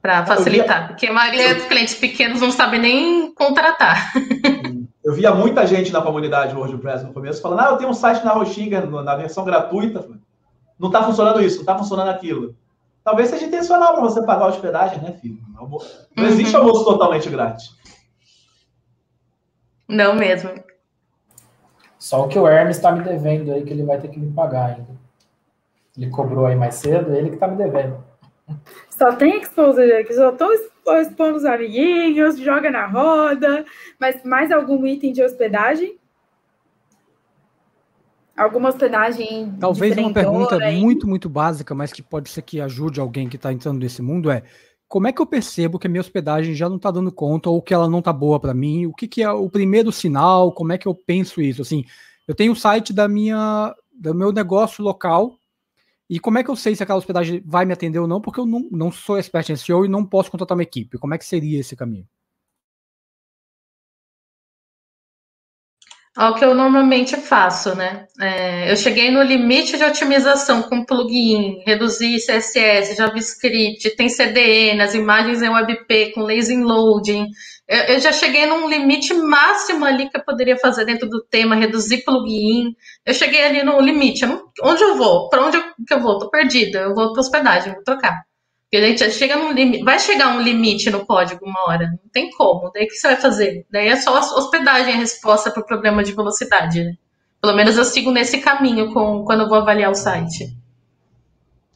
B: Para facilitar. Via... Porque a maioria eu... dos clientes pequenos não sabe nem contratar.
F: Eu via muita gente na comunidade WordPress no começo falando: ah, eu tenho um site na Hostinga, na versão gratuita. Não está funcionando isso, não está funcionando aquilo. Talvez seja intencional para você pagar a hospedagem, né, filho? Não uhum. existe almoço totalmente grátis.
B: Não mesmo.
D: Só o que o Hermes está me devendo aí, que ele vai ter que me pagar ainda. Ele cobrou aí mais cedo, ele que tá me devendo.
A: Só tem exposure aqui, só tô expondo os amiguinhos, joga na roda, mas mais algum item de hospedagem? Alguma hospedagem
G: Talvez uma pergunta aí? muito, muito básica, mas que pode ser que ajude alguém que está entrando nesse mundo é como é que eu percebo que a minha hospedagem já não está dando conta ou que ela não está boa para mim? O que, que, é o primeiro sinal? Como é que eu penso isso? Assim, eu tenho o site da minha, do meu negócio local e como é que eu sei se aquela hospedagem vai me atender ou não? Porque eu não, não sou expert em SEO e não posso contratar uma equipe. Como é que seria esse caminho?
B: É o que eu normalmente faço, né? É, eu cheguei no limite de otimização com plugin, reduzi CSS, JavaScript, tem CDN, as imagens em WebP com lazy loading, eu, eu, já cheguei num limite máximo ali que eu poderia fazer dentro do tema, reduzir plugin. Eu cheguei ali no limite. Onde eu vou? Para onde eu, que eu vou? Tô perdida. Eu vou para hospedagem, vou trocar. Porque chega num limite, vai chegar um limite no código uma hora. Não tem como. Daí o que você vai fazer? Daí é só hospedagem a resposta para o problema de velocidade. Né? Pelo menos eu sigo nesse caminho com, quando eu vou avaliar o site.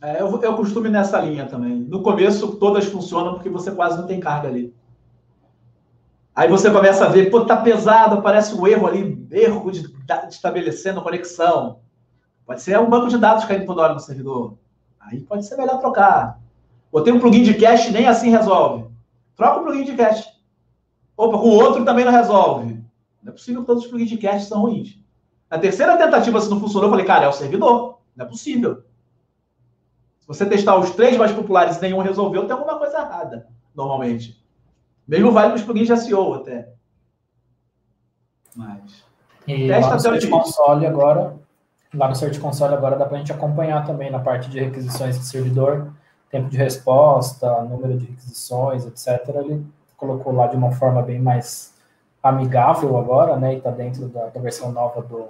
F: É, eu, eu costumo nessa linha também. No começo, todas funcionam porque você quase não tem carga ali. Aí você começa a ver, pô, tá pesado, aparece um erro ali, erro de, de estabelecendo conexão. Pode ser um banco de dados caindo por hora no servidor. Aí pode ser melhor trocar. Tem um plugin de cache, nem assim resolve. Troca o plugin de cache. Opa, com outro também não resolve. Não é possível que todos os plugins de cache são ruins. Na terceira tentativa, se não funcionou, eu falei, cara, é o servidor. Não é possível. Se você testar os três mais populares e nenhum resolveu, tem alguma coisa errada, normalmente. Mesmo vale para os plugins de SEO até.
D: Mas. E lá no Search Console agora, lá no Search Console agora dá para a gente acompanhar também na parte de requisições de servidor, tempo de resposta, número de requisições, etc. Ele colocou lá de uma forma bem mais amigável agora, né? E está dentro da, da, versão nova do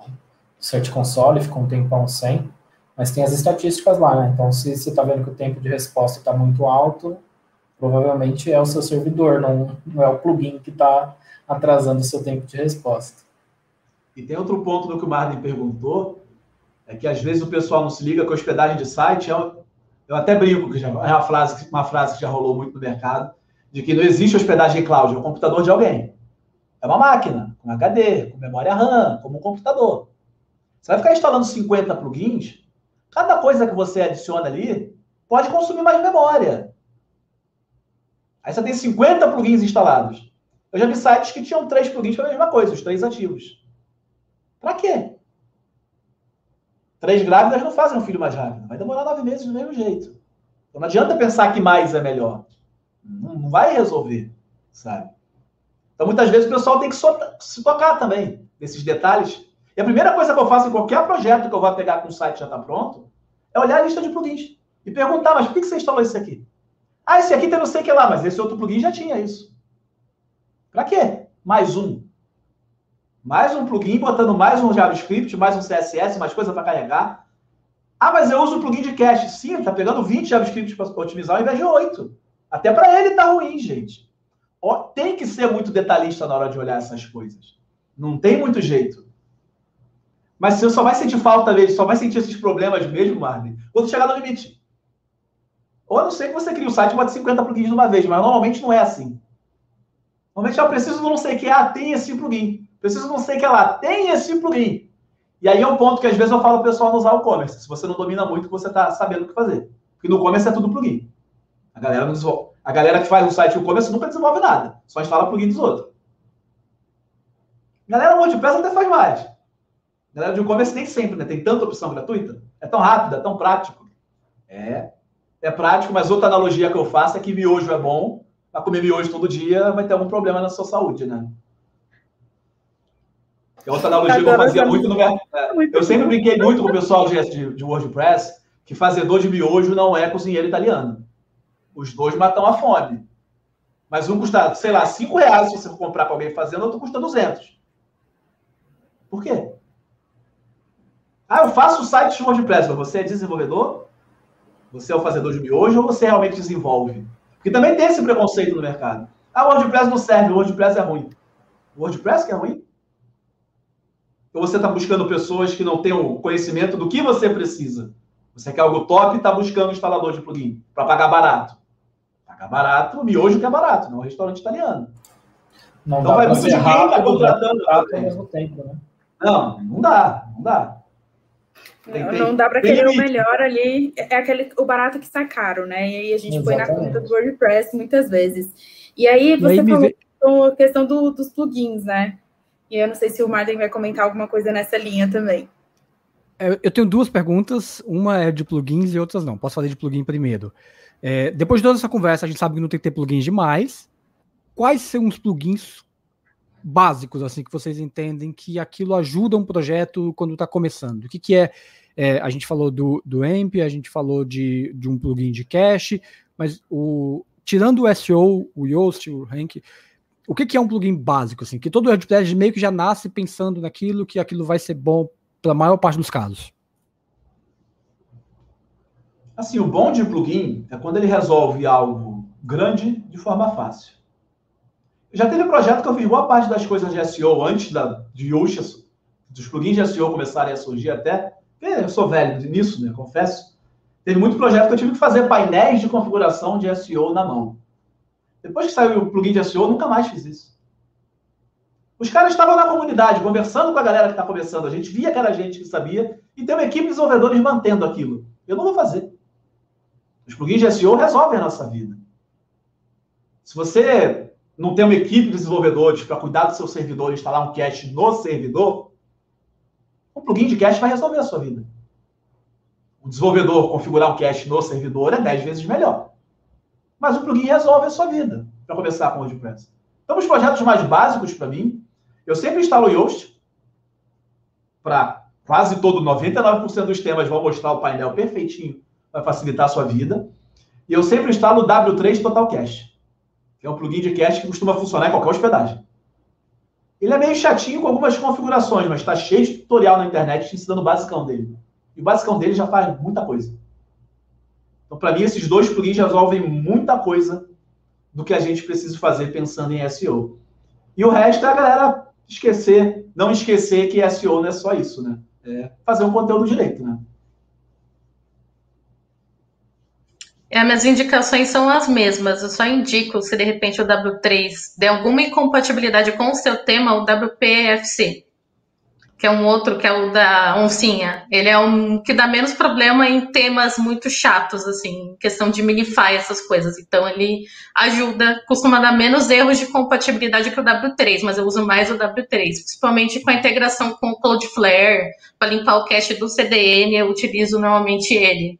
D: Search Console, ficou um tempão sem. Mas tem as estatísticas lá, né? Então, se você está vendo que o tempo de resposta está muito alto, provavelmente é o seu servidor, não, não é o plugin que está atrasando o seu tempo de resposta.
F: E tem outro ponto do que o Marlin perguntou, é que às vezes o pessoal não se liga que a hospedagem de site é, eu até brinco, que já, é uma frase, uma frase que já rolou muito no mercado, de que não existe hospedagem cloud, é um computador de alguém. É uma máquina, com HD, com memória RAM, como um computador. Você vai ficar instalando 50 plugins, cada coisa que você adiciona ali pode consumir mais memória. Aí você tem 50 plugins instalados. Eu já vi sites que tinham três plugins para a mesma coisa, os três ativos. Para quê? Três grávidas não fazem um filho mais rápido. Vai demorar nove meses do mesmo jeito. Então não adianta pensar que mais é melhor. Não vai resolver, sabe? Então muitas vezes o pessoal tem que se tocar também nesses detalhes. E a primeira coisa que eu faço em qualquer projeto que eu vá pegar com o site já está pronto é olhar a lista de plugins e perguntar, mas por que você instalou isso aqui? Ah, esse aqui tem não sei o que lá, mas esse outro plugin já tinha isso. Para quê? Mais um. Mais um plugin, botando mais um JavaScript, mais um CSS, mais coisa para carregar. Ah, mas eu uso o plugin de cache. Sim, ele está pegando 20 JavaScript para otimizar ao invés de 8. Até para ele tá ruim, gente. Tem que ser muito detalhista na hora de olhar essas coisas. Não tem muito jeito. Mas você só vai sentir falta dele, só vai sentir esses problemas mesmo, Marley, quando chegar no limite. Ou a não ser que você crie um site e bote 50 plugins de uma vez, mas normalmente não é assim. Normalmente eu preciso não sei o que, ah, tem esse plugin. Preciso não sei o que lá, tem esse plugin. E aí é um ponto que às vezes eu falo pro pessoal não usar o commerce. Se você não domina muito, você está sabendo o que fazer. Porque no commerce é tudo plugin. A galera não desenvolve. A galera que faz um site no commerce nunca desenvolve nada. Só instala plugin dos outros. Galera WordPress até faz mais. Galera de e-commerce nem sempre, né? Tem tanta opção gratuita. É tão rápido, é tão prático. É é prático, mas outra analogia que eu faço é que miojo é bom, mas comer miojo todo dia vai ter algum problema na sua saúde, né? É outra analogia que eu fazia muito no mercado. É, eu sempre brinquei muito com o pessoal de, de WordPress que fazedor de miojo não é cozinheiro italiano. Os dois matam a fome. Mas um custa, sei lá, 5 reais se você for comprar para alguém fazendo, outro custa 200. Por quê? Ah, eu faço o site de WordPress, mas você é desenvolvedor? Você é o fazedor de miojo ou você realmente desenvolve? Porque também tem esse preconceito no mercado. Ah, o WordPress não serve, o WordPress é ruim. O WordPress que é ruim? Ou você está buscando pessoas que não têm o conhecimento do que você precisa? Você quer algo top e está buscando um instalador de plugin para pagar barato. Pagar barato, o miojo que é barato, não é um restaurante italiano.
D: Não então vai muito de quem está contratando. Ao mesmo tempo, né?
F: Não, não dá, não dá.
A: Tem, não, não dá para querer o melhor ali, é aquele o barato que está caro, né? E aí a gente Exatamente. põe na conta do WordPress muitas vezes. E aí você e aí falou vê... a questão do, dos plugins, né? E eu não sei se o Martin vai comentar alguma coisa nessa linha também.
G: É, eu tenho duas perguntas, uma é de plugins e outras não. Posso fazer de plugin primeiro. É, depois de toda essa conversa, a gente sabe que não tem que ter plugins demais. Quais são os plugins básicos assim que vocês entendem que aquilo ajuda um projeto quando está começando? O que, que é, é, A gente falou do, do AMP, a gente falou de, de um plugin de cache, mas o, tirando o SEO, o Yoast, o Rank, o que, que é um plugin básico? Assim, que todo WordPress meio que já nasce pensando naquilo, que aquilo vai ser bom para a maior parte dos casos.
F: Assim, o bom de plugin é quando ele resolve algo grande de forma fácil. Já teve projeto que eu fiz boa parte das coisas de SEO antes da, de Yoast, dos plugins de SEO começarem a surgir até. Eu sou velho nisso, né? Confesso. Teve muito projeto que eu tive que fazer painéis de configuração de SEO na mão. Depois que saiu o plugin de SEO, nunca mais fiz isso. Os caras estavam na comunidade, conversando com a galera que está começando. A gente via que era gente que sabia e tem uma equipe de desenvolvedores mantendo aquilo. Eu não vou fazer. Os plugins de SEO resolvem a nossa vida. Se você não tem uma equipe de desenvolvedores para cuidar do seu servidor e instalar um cache no servidor, o plugin de cache vai resolver a sua vida. O desenvolvedor configurar um cache no servidor é 10 vezes melhor. Mas o plugin resolve a sua vida, para começar com o WordPress. Então, os projetos mais básicos para mim, eu sempre instalo o Yoast, para quase todo, 99% dos temas vão mostrar o painel perfeitinho, vai facilitar a sua vida. E eu sempre instalo o W3 Total Cache que é um plugin de cache que costuma funcionar em qualquer hospedagem. Ele é meio chatinho com algumas configurações, mas está cheio de tutorial na internet te ensinando o basicão dele. E o basicão dele já faz muita coisa. Então, para mim, esses dois plugins resolvem muita coisa do que a gente precisa fazer pensando em SEO. E o resto é a galera esquecer, não esquecer que SEO não é só isso, né? É fazer um conteúdo direito, né?
B: É, minhas indicações são as mesmas. Eu só indico se de repente o W3 der alguma incompatibilidade com o seu tema, o WPFC, que é um outro que é o da oncinha. Ele é um que dá menos problema em temas muito chatos, assim, questão de minify essas coisas. Então ele ajuda, costuma dar menos erros de compatibilidade que o W3, mas eu uso mais o W3, principalmente com a integração com o Cloudflare, para limpar o cache do CDN, eu utilizo normalmente ele.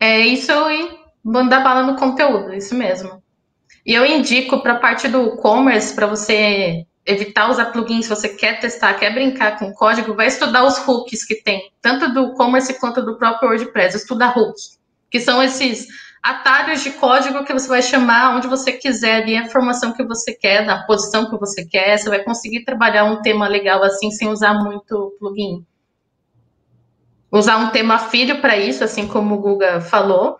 B: É isso e mandar bala no conteúdo, isso mesmo. E eu indico para a parte do e-commerce, para você evitar usar plugins, se você quer testar, quer brincar com código, vai estudar os hooks que tem, tanto do e-commerce quanto do próprio WordPress. Estuda hooks, que são esses atalhos de código que você vai chamar onde você quiser ali a informação que você quer, na posição que você quer. Você vai conseguir trabalhar um tema legal assim sem usar muito plugin. Usar um tema filho para isso, assim como o Guga falou.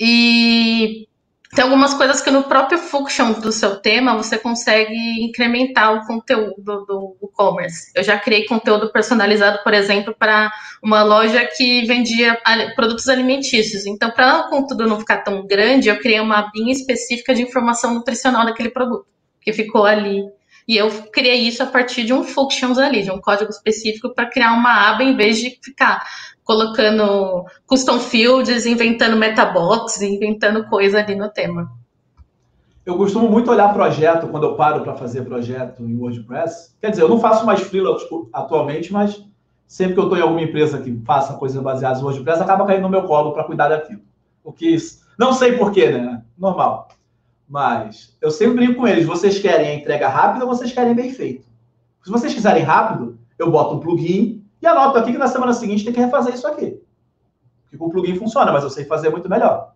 B: E tem algumas coisas que no próprio function do seu tema você consegue incrementar o conteúdo do e-commerce. Eu já criei conteúdo personalizado, por exemplo, para uma loja que vendia produtos alimentícios. Então, para o conteúdo não ficar tão grande, eu criei uma abinha específica de informação nutricional daquele produto, que ficou ali. E eu criei isso a partir de um functions ali, de um código específico para criar uma aba em vez de ficar colocando custom fields, inventando metabox, inventando coisa ali no tema.
F: Eu costumo muito olhar projeto quando eu paro para fazer projeto em WordPress. Quer dizer, eu não faço mais freelance atualmente, mas sempre que eu estou em alguma empresa que faça coisas baseadas em WordPress, acaba caindo no meu colo para cuidar daquilo. O que não sei porquê, né? Normal. Mas eu sempre brinco com eles: vocês querem a entrega rápida ou vocês querem bem feito? Se vocês quiserem rápido, eu boto um plugin e anoto aqui que na semana seguinte tem que refazer isso aqui. Porque com o plugin funciona, mas eu sei fazer muito melhor.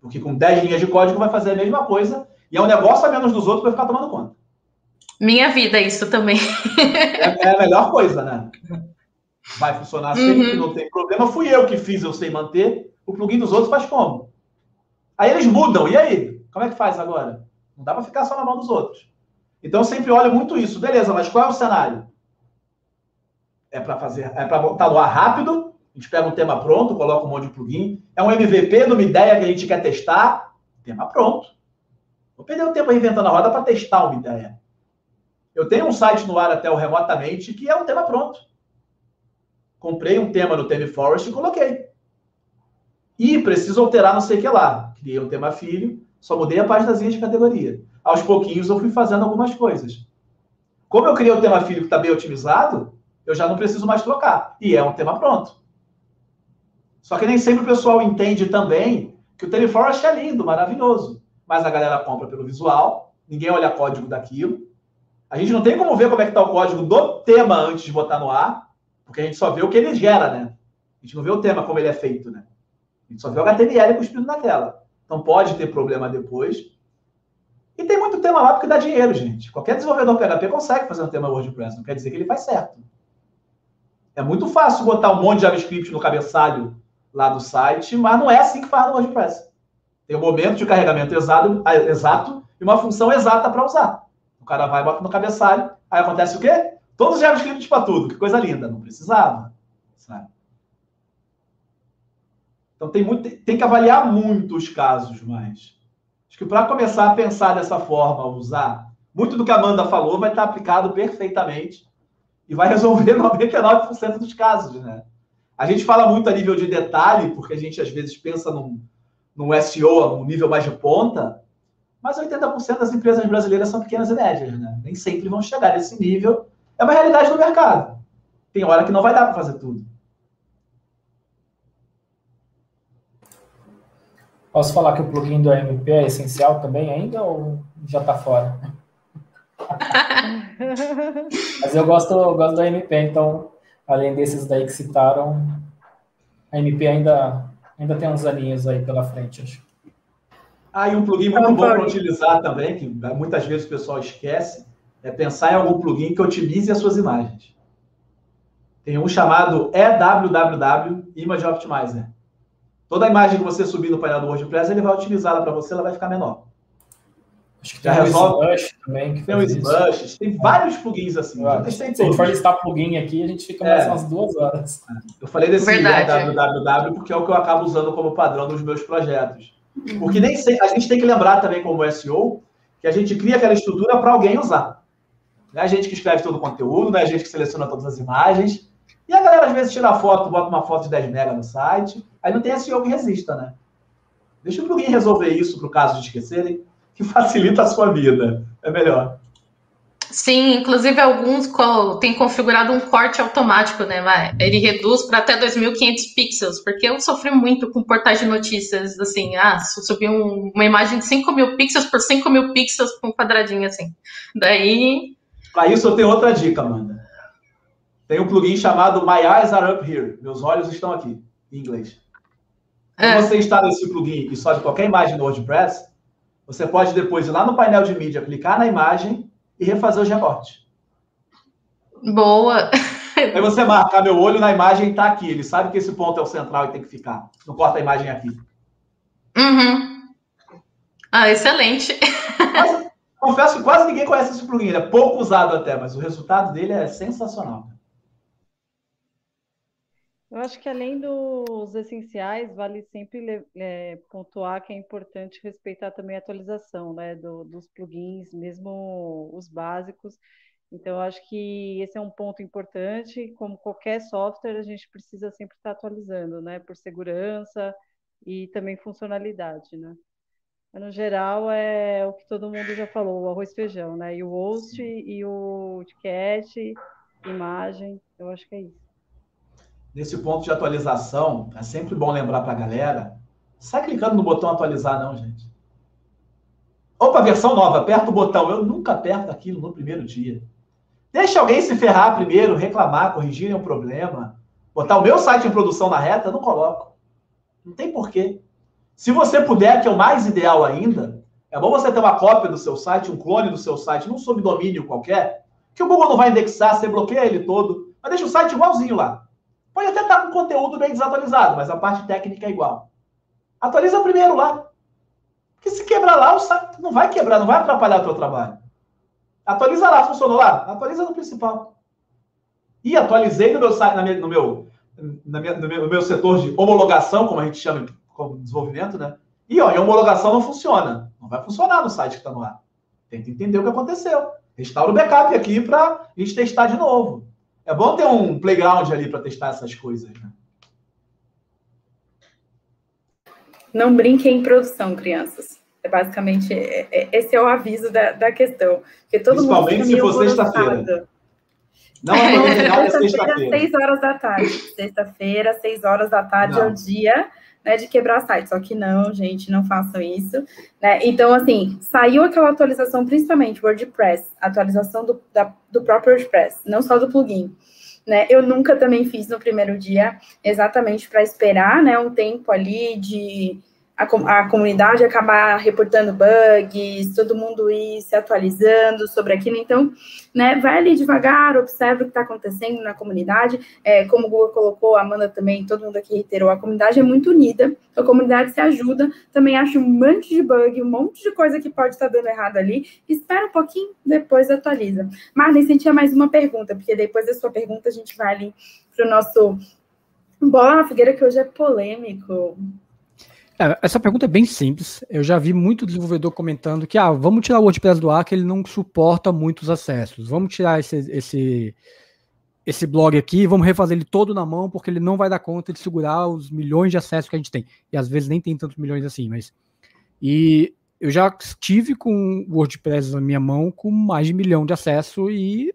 F: Porque com 10 linhas de código vai fazer a mesma coisa e é um negócio a menos dos outros para ficar tomando conta.
B: Minha vida, isso também.
F: É, é a melhor coisa, né? Vai funcionar sempre, uhum. não tem problema. Fui eu que fiz, eu sei manter. O plugin dos outros faz como? Aí eles mudam. E aí? Como é que faz agora? Não dá para ficar só na mão dos outros. Então eu sempre olho muito isso. Beleza, mas qual é o cenário? É para fazer, é para botar no ar rápido. A gente pega um tema pronto, coloca um monte de plugin. É um MVP de uma ideia que a gente quer testar. Tema pronto. Vou perder o tempo inventando a roda para testar uma ideia. Eu tenho um site no ar até o remotamente que é um tema pronto. Comprei um tema no Theme Forest e coloquei. E preciso alterar não sei o que lá. Criei um tema filho, só mudei a página de categoria. Aos pouquinhos eu fui fazendo algumas coisas. Como eu criei o tema filho que está bem otimizado, eu já não preciso mais trocar. E é um tema pronto. Só que nem sempre o pessoal entende também que o Teleforest é lindo, maravilhoso. Mas a galera compra pelo visual, ninguém olha código daquilo. A gente não tem como ver como é que está o código do tema antes de botar no ar, porque a gente só vê o que ele gera, né? A gente não vê o tema como ele é feito, né? A gente só vê o HTML cuspindo na tela. Então pode ter problema depois. E tem muito tema lá porque dá dinheiro, gente. Qualquer desenvolvedor PHP consegue fazer um tema WordPress, não quer dizer que ele faz certo. É muito fácil botar um monte de JavaScript no cabeçalho lá do site, mas não é assim que faz no WordPress. Tem um momento de carregamento exato, exato e uma função exata para usar. O cara vai, bota no cabeçalho, aí acontece o quê? Todos os JavaScript para tudo, que coisa linda. Não precisava, sabe? Então tem, muito, tem que avaliar muito os casos, mas acho que para começar a pensar dessa forma, usar, muito do que a Amanda falou vai estar aplicado perfeitamente e vai resolver 99% dos casos, né? A gente fala muito a nível de detalhe, porque a gente às vezes pensa num, num SEO, num nível mais de ponta, mas 80% das empresas brasileiras são pequenas e médias, né? Nem sempre vão chegar nesse nível. É uma realidade do mercado. Tem hora que não vai dar para fazer tudo.
D: Posso falar que o plugin do AMP é essencial também ainda ou já está fora? Mas eu gosto, eu gosto da MP, então, além desses daí que citaram, a MP ainda, ainda tem uns aninhos aí pela frente, acho.
F: Ah, e um plugin muito bom para utilizar também, que muitas vezes o pessoal esquece, é pensar em algum plugin que otimize as suas imagens. Tem um chamado EWWW Image Optimizer. Toda imagem que você subir no painel do WordPress, ele vai otimizá-la para você, ela vai ficar menor.
D: Acho que tem Já resolve. Smush também. Que
F: tem o Smush, tem vários plugins assim.
D: Ah, se a gente for listar plugin aqui, a gente fica mais é. umas duas horas.
F: Eu falei desse www porque é o que eu acabo usando como padrão nos meus projetos. Porque nem sei, a gente tem que lembrar também, como SEO, que a gente cria aquela estrutura para alguém usar. Não é a gente que escreve todo o conteúdo, não é a gente que seleciona todas as imagens. E a galera às vezes tira foto, bota uma foto de 10 mega no site, aí não tem SEO que resista, né? Deixa o plugin resolver isso para o caso de esquecerem que facilita a sua vida. É melhor.
B: Sim, inclusive alguns têm configurado um corte automático, né? Vai? Ele reduz para até 2.500 pixels, porque eu sofri muito com portais de notícias, assim, ah, subi um, uma imagem de 5 mil pixels por 5 mil pixels com um quadradinho assim. Daí.
F: Para isso eu tenho outra dica, Amanda. Tem um plugin chamado My Eyes Are Up Here. Meus olhos estão aqui, em inglês. É. Se você instala esse plugin e sobe qualquer imagem no WordPress, você pode depois ir lá no painel de mídia, clicar na imagem e refazer os recortes.
B: Boa!
F: Aí você marca, meu olho na imagem está aqui. Ele sabe que esse ponto é o central e tem que ficar. Não corta a imagem aqui.
B: Uhum. Ah, excelente.
F: Mas, confesso que quase ninguém conhece esse plugin. Ele é pouco usado até, mas o resultado dele é sensacional.
C: Eu acho que além dos essenciais, vale sempre é, pontuar que é importante respeitar também a atualização né, do, dos plugins, mesmo os básicos. Então, eu acho que esse é um ponto importante. Como qualquer software, a gente precisa sempre estar atualizando, né? Por segurança e também funcionalidade, né? Mas, no geral, é o que todo mundo já falou, o arroz e feijão, né? E o host, e o ticket, imagem, eu acho que é isso.
F: Nesse ponto de atualização, é sempre bom lembrar para a galera, sai clicando no botão atualizar não, gente. Opa, versão nova, aperta o botão. Eu nunca aperto aquilo no primeiro dia. Deixa alguém se ferrar primeiro, reclamar, corrigir um problema. Botar o meu site em produção na reta, eu não coloco. Não tem porquê. Se você puder, que é o mais ideal ainda, é bom você ter uma cópia do seu site, um clone do seu site, num subdomínio qualquer, que o Google não vai indexar, você bloqueia ele todo, mas deixa o site igualzinho lá. Pode até estar com conteúdo bem desatualizado, mas a parte técnica é igual. Atualiza primeiro lá. Porque se quebrar lá, o site não vai quebrar, não vai atrapalhar o teu trabalho. Atualiza lá, funcionou lá? Atualiza no principal. E atualizei no meu site, na minha, no, meu, na minha, no, meu, no meu setor de homologação, como a gente chama como desenvolvimento, né? E ó, em homologação não funciona. Não vai funcionar no site que está no ar. Tem que entender o que aconteceu. Restaura o backup aqui para a gente testar de novo. É bom ter um playground ali para testar essas coisas, né?
A: Não brinquem em produção, crianças. É basicamente, é, é, esse é o aviso da, da questão. Porque todo
F: Principalmente mundo se for sexta-feira. Não é novidade, é
A: sexta-feira. Seis horas da tarde. Sexta-feira, seis horas da tarde não. é o dia né, de quebrar site. Só que não, gente, não façam isso. Né? Então, assim, saiu aquela atualização, principalmente WordPress, atualização do, da, do próprio WordPress, não só do plugin. Né? Eu nunca também fiz no primeiro dia, exatamente para esperar né, um tempo ali de a, a comunidade acabar reportando bugs, todo mundo ir se atualizando sobre aquilo. Então, né, vai ali devagar, observa o que está acontecendo na comunidade. É, como o Google colocou, a Amanda também, todo mundo aqui reiterou, a comunidade é muito unida, a comunidade se ajuda. Também acha um monte de bug, um monte de coisa que pode estar tá dando errado ali. Espera um pouquinho, depois atualiza. Marlene, tinha mais uma pergunta, porque depois da sua pergunta a gente vai ali para o nosso Bola na Figueira, que hoje é polêmico.
G: É, essa pergunta é bem simples. Eu já vi muito desenvolvedor comentando que ah, vamos tirar o WordPress do ar, que ele não suporta muitos acessos. Vamos tirar esse, esse, esse blog aqui, vamos refazer ele todo na mão, porque ele não vai dar conta de segurar os milhões de acessos que a gente tem. E às vezes nem tem tantos milhões assim, mas. E eu já estive com o WordPress na minha mão com mais de um milhão de acesso e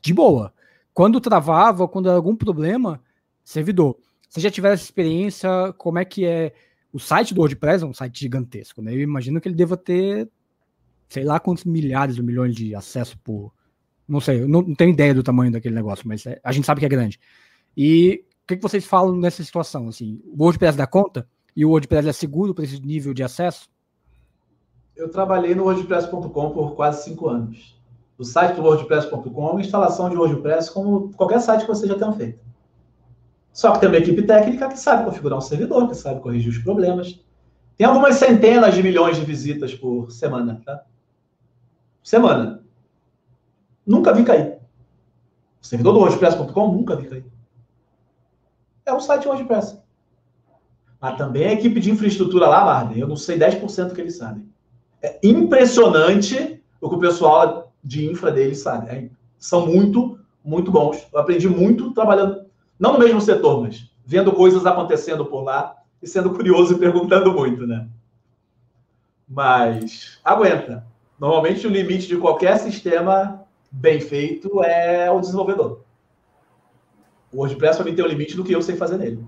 G: de boa. Quando travava, quando era algum problema, servidor. Você já tiver essa experiência, como é que é o site do WordPress é um site gigantesco, né? Eu imagino que ele deva ter, sei lá quantos milhares ou milhões de acessos por. Não sei, eu não, não tenho ideia do tamanho daquele negócio, mas é, a gente sabe que é grande. E o que, que vocês falam nessa situação? Assim, o WordPress dá conta? E o WordPress é seguro para esse nível de acesso?
F: Eu trabalhei no WordPress.com por quase cinco anos. O site do WordPress.com é uma instalação de WordPress como qualquer site que você já tenha feito. Só que tem uma equipe técnica que sabe configurar um servidor, que sabe corrigir os problemas. Tem algumas centenas de milhões de visitas por semana, tá? Semana. Nunca vi cair. O servidor do WordPress.com nunca vi cair. É um site WordPress. Mas também a equipe de infraestrutura lá, Marden, eu não sei 10% que eles sabem. É impressionante o que o pessoal de infra deles sabe. É, são muito, muito bons. Eu aprendi muito trabalhando não no mesmo setor, mas vendo coisas acontecendo por lá e sendo curioso e perguntando muito, né? Mas aguenta. Normalmente o limite de qualquer sistema bem feito é o desenvolvedor. O WordPress para mim tem o limite do que eu sei fazer nele.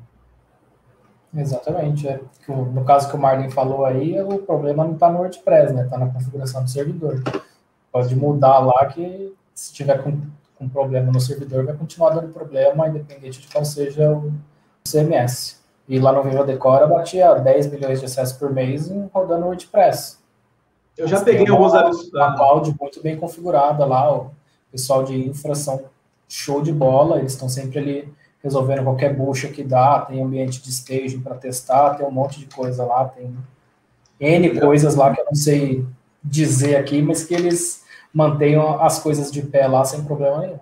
D: Exatamente. É. No caso que o Marlin falou aí, o problema não está no WordPress, né? Está na configuração do servidor. Pode mudar lá que se tiver com um problema no servidor, vai continuar dando problema, independente de qual seja o CMS. E lá no Viva Decora batia 10 milhões de acessos por mês rodando WordPress.
F: Eu já Mas peguei alguns absurdos.
D: Uma cloud muito bem configurada lá, o pessoal de infra são show de bola, eles estão sempre ali resolvendo qualquer bucha que dá, tem ambiente de staging para testar, tem um monte de coisa lá, tem N coisas lá que eu não sei dizer aqui, mas que eles mantenham as coisas de pé lá sem problema nenhum.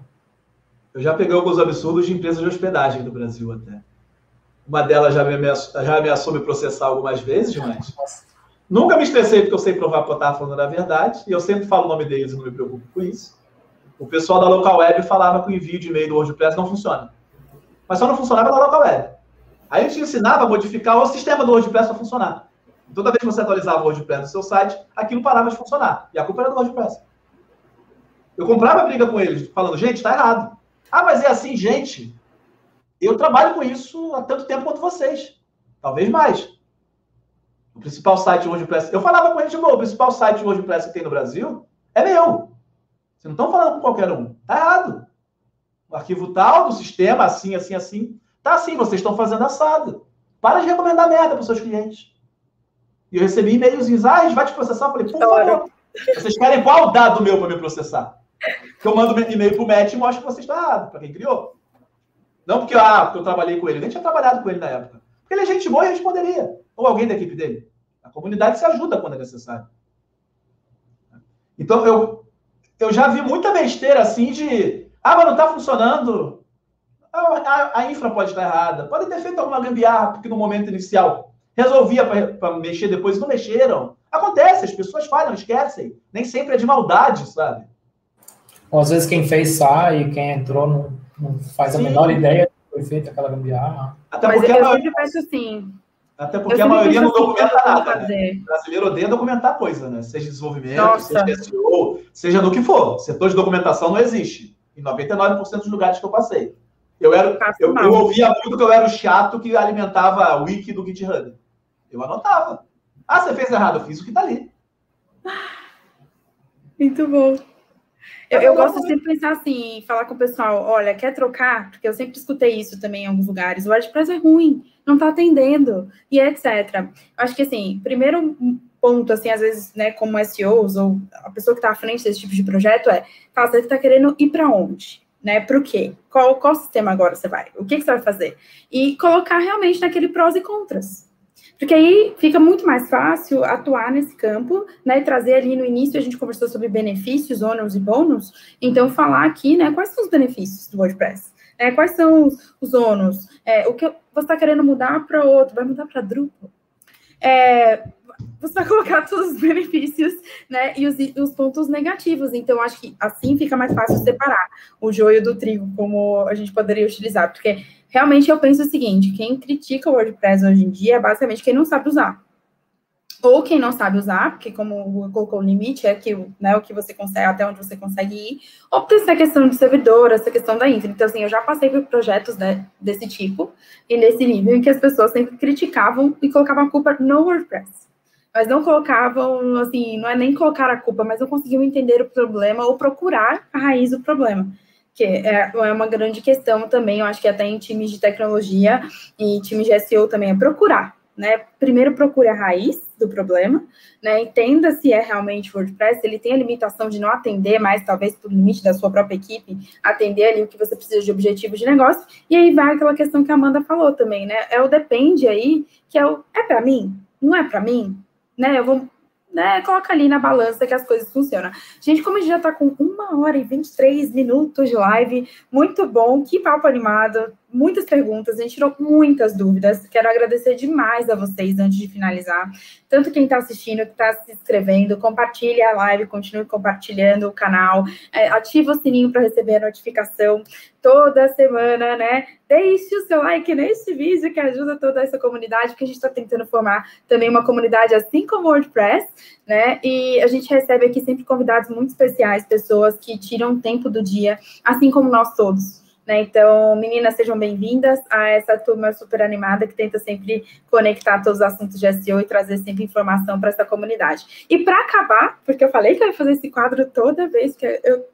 F: Eu já peguei alguns absurdos de empresas de hospedagem do Brasil até. Uma delas já me ameaçou, já ameaçou me processar algumas vezes, mas nunca me estressei porque eu sei provar que eu estava falando a verdade, e eu sempre falo o nome deles e não me preocupo com isso. O pessoal da Local Web falava que o envio de e-mail do WordPress não funciona. Mas só não funcionava na Local Web. Aí a gente ensinava a modificar o sistema do WordPress para funcionar. Toda vez que você atualizava o WordPress no seu site, aquilo parava de funcionar. E a culpa era do WordPress. Eu comprava briga com eles, falando, gente, está errado. Ah, mas é assim, gente. Eu trabalho com isso há tanto tempo quanto vocês. Talvez mais. O principal site WordPress. Eu falava com eles de novo, o principal site WordPress que tem no Brasil é meu. Vocês não estão falando com qualquer um. Está errado. O arquivo tal do sistema, assim, assim, assim. Tá assim, vocês estão fazendo assado. Para de recomendar merda para os seus clientes. E eu recebi e-mailzinhos, ah, a gente vai te processar. Eu falei, por favor, vocês querem qual dado meu para me processar? Eu mando e-mail para o Matt e mostro que você está errado, para quem criou. Não porque, ah, porque eu trabalhei com ele, eu nem tinha trabalhado com ele na época. Porque ele é gente boa e responderia. Ou alguém da equipe dele. A comunidade se ajuda quando é necessário. Então, eu, eu já vi muita besteira assim de. Ah, mas não está funcionando. A, a, a, infra pode estar errada. Pode ter feito alguma gambiarra, porque no momento inicial resolvia para mexer depois e não mexeram. Acontece, as pessoas falham, esquecem. Nem sempre é de maldade, sabe?
D: Ou às vezes quem fez sai e quem entrou não, não faz Sim. a menor ideia que foi feita aquela gambiarra.
A: Até Mas porque eu sempre peço assim.
F: Até porque a maioria não assim, documenta nada. Né? O brasileiro odeia documentar coisa, né? Seja desenvolvimento, Nossa. seja SEO, seja no que for. Setor de documentação não existe. Em 99% dos lugares que eu passei. Eu, era, eu, eu, ouvia muito que eu era o chato que alimentava a wiki do GitHub. Eu anotava. Ah, você fez errado, eu fiz o que tá ali.
A: Muito bom. Eu, eu gosto de sempre pensar assim, falar com o pessoal, olha, quer trocar? Porque eu sempre escutei isso também em alguns lugares. O WordPress é ruim, não está atendendo, e etc. Acho que, assim, primeiro ponto, assim, às vezes, né, como SEOs ou a pessoa que está à frente desse tipo de projeto é, tá, você está querendo ir para onde? Né, para o quê? Qual, qual sistema agora você vai? O que, que você vai fazer? E colocar realmente naquele prós e contras. Porque aí fica muito mais fácil atuar nesse campo, né? Trazer ali no início a gente conversou sobre benefícios, ônus e bônus. Então, falar aqui, né? Quais são os benefícios do WordPress? É, quais são os, ônus? É, o que você está querendo mudar para outro? Vai mudar para Drupal? É, você vai colocar todos os benefícios, né? E os, os, pontos negativos. Então, acho que assim fica mais fácil separar o joio do trigo, como a gente poderia utilizar, porque realmente eu penso o seguinte: quem critica o WordPress hoje em dia é basicamente quem não sabe usar. Ou quem não sabe usar, porque como colocou o limite, é que, né, o que você consegue, até onde você consegue ir, ou por essa questão de servidor, essa questão da infra. Então, assim, eu já passei por projetos né, desse tipo, e nesse nível, em que as pessoas sempre criticavam e colocavam a culpa no WordPress. Mas não colocavam, assim, não é nem colocar a culpa, mas não conseguiam entender o problema ou procurar a raiz do problema que é, é uma grande questão também, eu acho que até em times de tecnologia e times de SEO também é procurar, né? Primeiro procure a raiz do problema, né? Entenda se é realmente WordPress, ele tem a limitação de não atender mais, talvez por limite da sua própria equipe, atender ali o que você precisa de objetivo de negócio, e aí vai aquela questão que a Amanda falou também, né? É o depende aí, que é o é para mim? Não é para mim? Né? Eu vou né, coloca ali na balança que as coisas funcionam. Gente, como a gente já está com uma hora e 23 minutos de live, muito bom, que papo animado, muitas perguntas, a gente tirou muitas dúvidas. Quero agradecer demais a vocês antes de finalizar. Tanto quem está assistindo, que está se inscrevendo, compartilhe a live, continue compartilhando o canal, é, ativa o sininho para receber a notificação toda semana, né? Deixe o seu like nesse vídeo que ajuda toda essa comunidade, porque a gente está tentando formar também uma comunidade assim como o WordPress, né? E a gente recebe aqui sempre convidados muito especiais, pessoas que tiram tempo do dia, assim como nós todos né? Então, meninas, sejam bem-vindas a essa turma super animada que tenta sempre conectar todos os assuntos de SEO e trazer sempre informação para essa comunidade. E para acabar, porque eu falei que eu ia fazer esse quadro toda vez que eu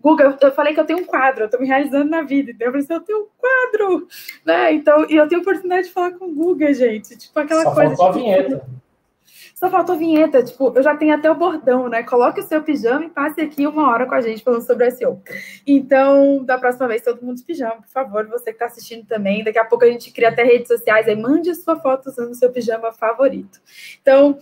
A: Guga, eu falei que eu tenho um quadro, eu tô me realizando na vida, então eu falei assim, eu tenho um quadro, né? Então, e eu tenho oportunidade de falar com o Guga, gente. Tipo, aquela
D: Só
A: coisa.
D: Faltou
A: tipo,
D: a vinheta.
A: Só faltou vinheta, tipo, eu já tenho até o bordão, né? Coloque o seu pijama e passe aqui uma hora com a gente falando sobre SEO. Então, da próxima vez, todo mundo de pijama, por favor, você que está assistindo também. Daqui a pouco a gente cria até redes sociais, aí mande a sua foto usando o seu pijama favorito. Então,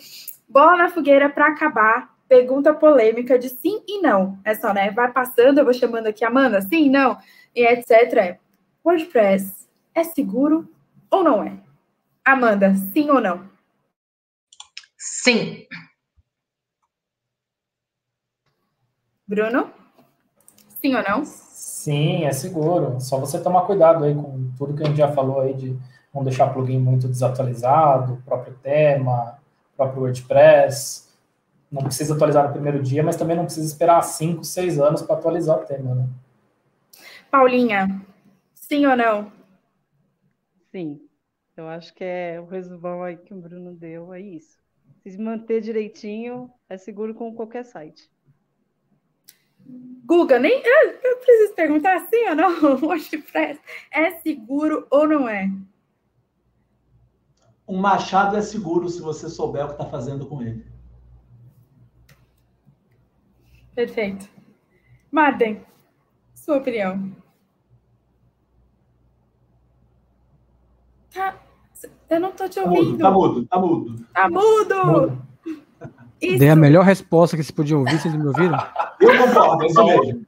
A: bola na fogueira para acabar. Pergunta polêmica de sim e não. É só, né? Vai passando, eu vou chamando aqui Amanda, sim, não, e etc. WordPress é seguro ou não é? Amanda, sim ou não?
B: Sim.
A: Bruno? Sim ou não?
D: Sim, é seguro. Só você tomar cuidado aí com tudo que a gente já falou aí de não deixar plugin muito desatualizado, próprio tema, próprio WordPress. Não precisa atualizar no primeiro dia, mas também não precisa esperar 5, 6 anos para atualizar o tema, né?
A: Paulinha, sim ou não?
C: Sim. Eu acho que é o resumão aí que o Bruno deu, é isso. Se manter direitinho, é seguro com qualquer site.
A: Guga, nem eu, eu preciso perguntar sim ou não. O WordPress é seguro ou não é?
F: Um machado é seguro se você souber o que está fazendo com ele.
A: Perfeito. Marden, sua opinião. Tá, eu não tô te
F: Tá mudo,
A: ouvindo.
F: tá mudo, tá mudo.
A: Tá mudo. Isso,
G: Dei a melhor resposta que vocês podiam ouvir, vocês me ouviram?
F: Eu concordo, é isso mesmo.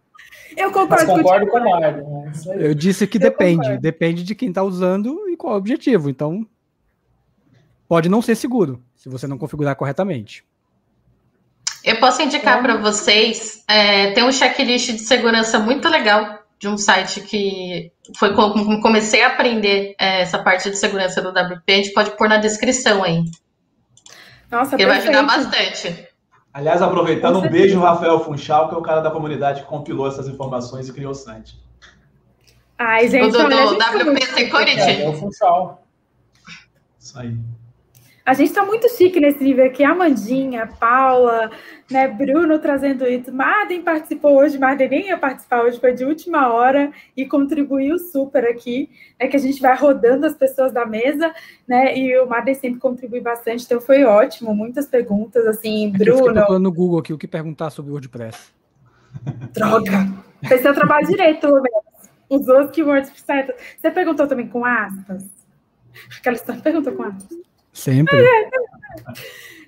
A: eu
D: Mas
A: concordo
D: concordo
A: contigo.
D: com o Mário. né?
G: Eu disse que
A: Eu
G: depende.
A: concordo.
G: Depende de quem está usando e qual é o objetivo. Então, pode não ser seguro, se você não configurar corretamente.
B: Eu posso indicar para vocês, é, tem um checklist de segurança muito legal de um site que foi como comecei a aprender é, essa parte de segurança do WP, a gente pode pôr na descrição aí.
A: Nossa,
B: Ele vai ajudar bastante.
F: Aliás, aproveitando, um beijo, Rafael Funchal, que é o cara da comunidade que compilou essas informações e criou o site.
A: Ai,
B: O
A: gente,
B: do,
A: a
B: do
A: tá
B: WP
A: muito-
D: É,
B: Security.
D: é o Funchal.
F: Isso aí.
A: A gente tá muito chique nesse nível aqui. Amandinha, Paula, né, Bruno trazendo isso. Marden participou hoje, Marden nem ia participar hoje, foi de última hora e contribuiu super aqui. É que a gente vai rodando as pessoas da mesa, né? E o Marden sempre contribui bastante, então foi ótimo. Muitas perguntas, assim,
G: Eu fiquei
A: Bruno,
G: procurando no Google aqui o que perguntar sobre o WordPress.
A: droga. Fez seu trabalho direito, pelo menos. Usou os keywords certos. Você perguntou também com aspas? Aquela história, perguntou com aspas.
G: Sempre.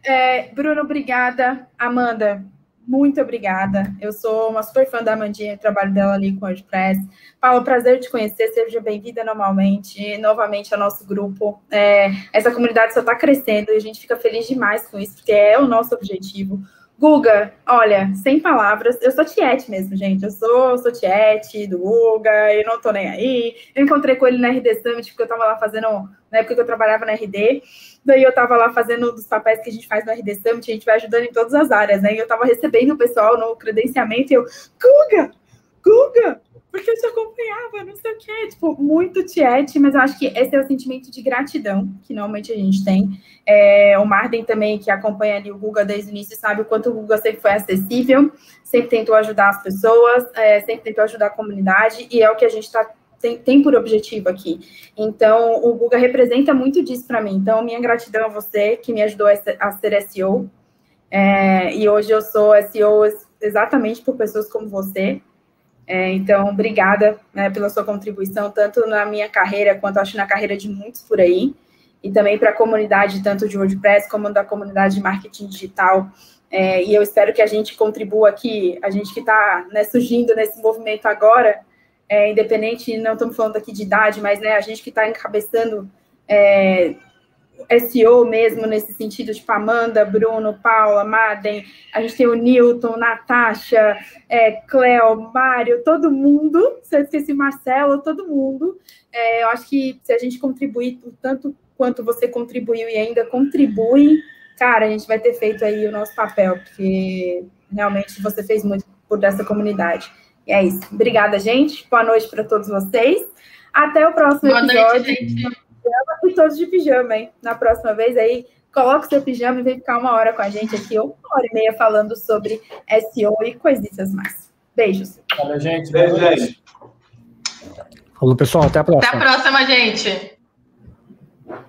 A: É, Bruno, obrigada. Amanda, muito obrigada. Eu sou uma super fã da Amandinha, trabalho dela ali com o WordPress. Paulo, prazer te conhecer, seja bem-vinda normalmente, novamente ao nosso grupo. É, essa comunidade só está crescendo e a gente fica feliz demais com isso, porque é o nosso objetivo. Guga, olha, sem palavras, eu sou tiete mesmo, gente. Eu sou, sou tiete do Guga, eu não tô nem aí. Eu encontrei com ele na RD Summit, porque eu tava lá fazendo, na época que eu trabalhava na RD. Daí eu tava lá fazendo um dos papéis que a gente faz no RD Summit, a gente vai ajudando em todas as áreas, né? E eu tava recebendo o pessoal no credenciamento e eu, Guga, Guga, porque eu te acompanhava, não sei o quê. Tipo, muito tiete, mas eu acho que esse é o sentimento de gratidão que normalmente a gente tem. É, o Marden também, que acompanha ali o Guga desde o início, sabe o quanto o Guga sempre foi acessível, sempre tentou ajudar as pessoas, é, sempre tentou ajudar a comunidade, e é o que a gente tá, tem, tem por objetivo aqui. Então, o Guga representa muito disso para mim. Então, minha gratidão a você, que me ajudou a ser SEO. É, e hoje eu sou SEO exatamente por pessoas como você. É, então, obrigada né, pela sua contribuição, tanto na minha carreira, quanto acho na carreira de muitos por aí, e também para a comunidade, tanto de WordPress como da comunidade de marketing digital. É, e eu espero que a gente contribua aqui, a gente que está né, surgindo nesse movimento agora, é, independente, não estamos falando aqui de idade, mas né, a gente que está encabeçando é, SEO mesmo, nesse sentido, tipo Amanda, Bruno, Paula, Madden, a gente tem o Newton, Natasha, é, Cleo, Mário, todo mundo, se eu esqueci Marcelo, todo mundo. É, eu acho que se a gente contribuir tanto quanto você contribuiu e ainda contribui, cara, a gente vai ter feito aí o nosso papel, porque realmente você fez muito por dessa comunidade. E é isso. Obrigada, gente. Boa noite para todos vocês. Até o próximo
B: Boa
A: episódio.
B: noite, gente.
A: E todos de pijama, hein? Na próxima vez aí, coloca o seu pijama e vem ficar uma hora com a gente aqui, ou uma hora e meia falando sobre SEO e coisitas mais. Beijos.
D: Valeu, gente.
F: Beijo, gente.
G: Falou, pessoal. Até a próxima.
B: Até a próxima, gente.